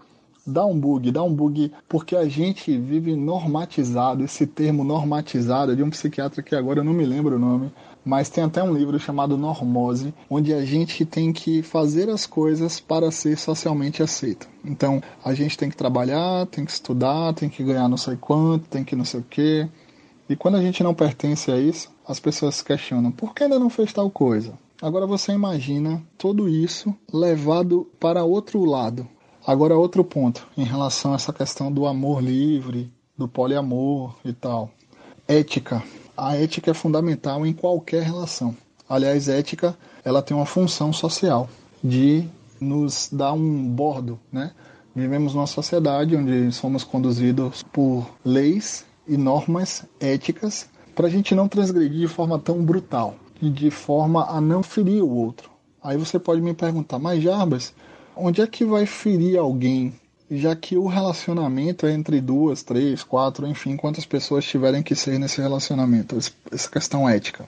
Dá um bug, dá um bug, porque a gente vive normatizado, esse termo normatizado é de um psiquiatra que agora eu não me lembro o nome, mas tem até um livro chamado Normose, onde a gente tem que fazer as coisas para ser socialmente aceito. Então, a gente tem que trabalhar, tem que estudar, tem que ganhar não sei quanto, tem que não sei o quê. E quando a gente não pertence a isso, as pessoas se questionam: por que ainda não fez tal coisa? Agora você imagina tudo isso levado para outro lado. Agora, outro ponto em relação a essa questão do amor livre, do poliamor e tal. Ética a ética é fundamental em qualquer relação. Aliás, ética ela tem uma função social de nos dar um bordo, né? Vivemos numa sociedade onde somos conduzidos por leis e normas éticas para a gente não transgredir de forma tão brutal e de forma a não ferir o outro. Aí você pode me perguntar, mas Jarbas, onde é que vai ferir alguém já que o relacionamento é entre duas, três, quatro, enfim, quantas pessoas tiverem que ser nesse relacionamento, essa questão ética.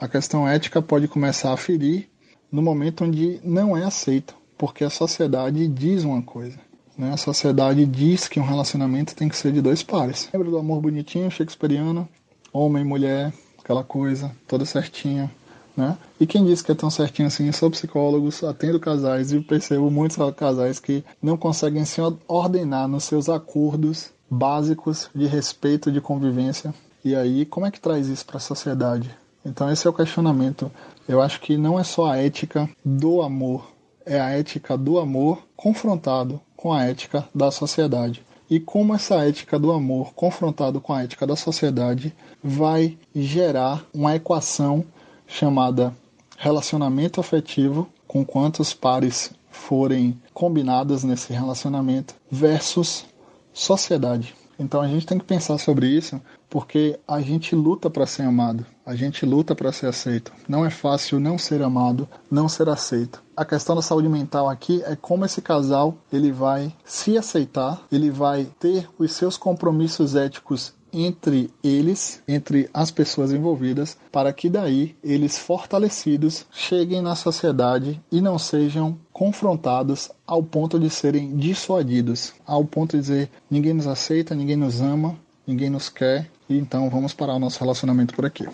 A questão ética pode começar a ferir no momento onde não é aceito, porque a sociedade diz uma coisa. Né? A sociedade diz que um relacionamento tem que ser de dois pares. Lembra do amor bonitinho, shakespeariano? Homem, mulher, aquela coisa, toda certinha. Né? E quem disse que é tão certinho assim? Sou psicólogo, atendo casais e percebo muitos casais que não conseguem se ordenar nos seus acordos básicos de respeito, de convivência. E aí, como é que traz isso para a sociedade? Então, esse é o questionamento. Eu acho que não é só a ética do amor, é a ética do amor confrontado com a ética da sociedade. E como essa ética do amor confrontado com a ética da sociedade vai gerar uma equação chamada relacionamento afetivo, com quantos pares forem combinadas nesse relacionamento, versus sociedade. Então a gente tem que pensar sobre isso, porque a gente luta para ser amado, a gente luta para ser aceito. Não é fácil não ser amado, não ser aceito. A questão da saúde mental aqui é como esse casal ele vai se aceitar, ele vai ter os seus compromissos éticos entre eles, entre as pessoas envolvidas, para que daí eles fortalecidos cheguem na sociedade e não sejam confrontados ao ponto de serem dissuadidos, ao ponto de dizer ninguém nos aceita, ninguém nos ama, ninguém nos quer, e então vamos parar o nosso relacionamento por aqui.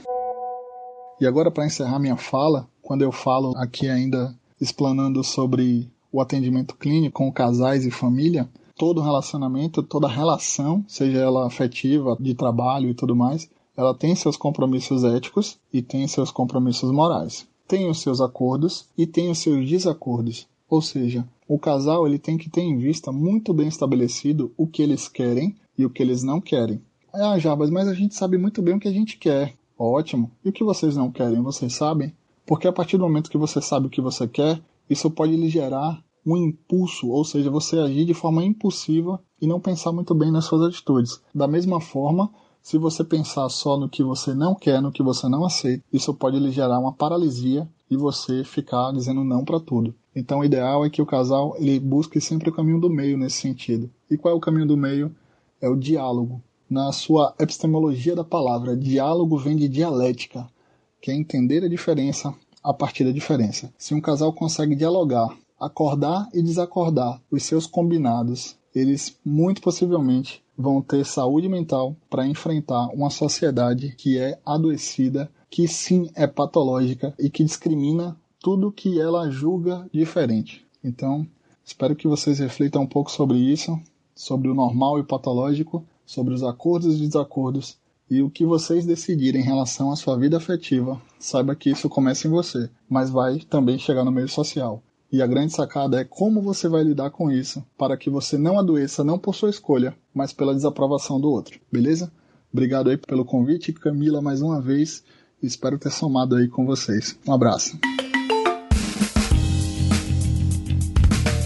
E agora para encerrar minha fala, quando eu falo aqui ainda explanando sobre o atendimento clínico com casais e família, todo relacionamento, toda relação, seja ela afetiva, de trabalho e tudo mais, ela tem seus compromissos éticos e tem seus compromissos morais. Tem os seus acordos e tem os seus desacordos. Ou seja, o casal ele tem que ter em vista muito bem estabelecido o que eles querem e o que eles não querem. Ah, Jabas, mas a gente sabe muito bem o que a gente quer. Ótimo. E o que vocês não querem, vocês sabem? Porque a partir do momento que você sabe o que você quer, isso pode lhe gerar um impulso, ou seja, você agir de forma impulsiva e não pensar muito bem nas suas atitudes. Da mesma forma, se você pensar só no que você não quer, no que você não aceita, isso pode lhe gerar uma paralisia e você ficar dizendo não para tudo. Então, o ideal é que o casal ele busque sempre o caminho do meio nesse sentido. E qual é o caminho do meio? É o diálogo. Na sua epistemologia da palavra, diálogo vem de dialética, que é entender a diferença a partir da diferença. Se um casal consegue dialogar acordar e desacordar os seus combinados, eles muito possivelmente vão ter saúde mental para enfrentar uma sociedade que é adoecida, que sim é patológica e que discrimina tudo que ela julga diferente. Então, espero que vocês reflitam um pouco sobre isso, sobre o normal e o patológico, sobre os acordos e desacordos e o que vocês decidirem em relação à sua vida afetiva, saiba que isso começa em você, mas vai também chegar no meio social. E a grande sacada é como você vai lidar com isso para que você não adoeça não por sua escolha, mas pela desaprovação do outro. Beleza? Obrigado aí pelo convite, Camila, mais uma vez. Espero ter somado aí com vocês. Um abraço.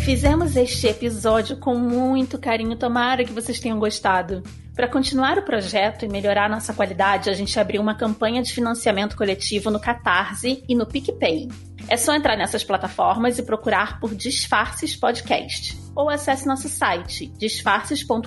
Fizemos este episódio com muito carinho, tomara que vocês tenham gostado. Para continuar o projeto e melhorar nossa qualidade, a gente abriu uma campanha de financiamento coletivo no Catarse e no PicPay. É só entrar nessas plataformas e procurar por Disfarces Podcast. Ou acesse nosso site, disfarces.com.br.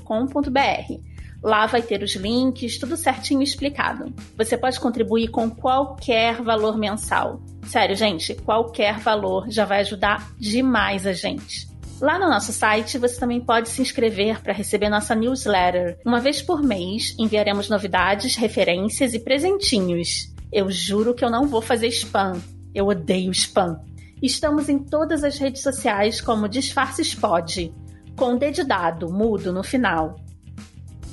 Lá vai ter os links, tudo certinho explicado. Você pode contribuir com qualquer valor mensal. Sério, gente, qualquer valor já vai ajudar demais a gente. Lá no nosso site você também pode se inscrever para receber nossa newsletter. Uma vez por mês enviaremos novidades, referências e presentinhos. Eu juro que eu não vou fazer spam. Eu odeio spam. Estamos em todas as redes sociais como Disfarces Pod, com dedidado mudo no final.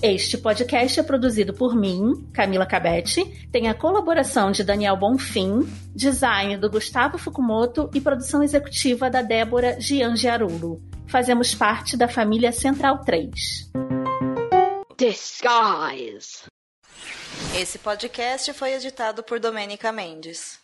Este podcast é produzido por mim, Camila Cabete, tem a colaboração de Daniel Bonfim, design do Gustavo Fukumoto e produção executiva da Débora Giangiarulo. Fazemos parte da família Central 3. Disguise. Esse podcast foi editado por Domênica Mendes.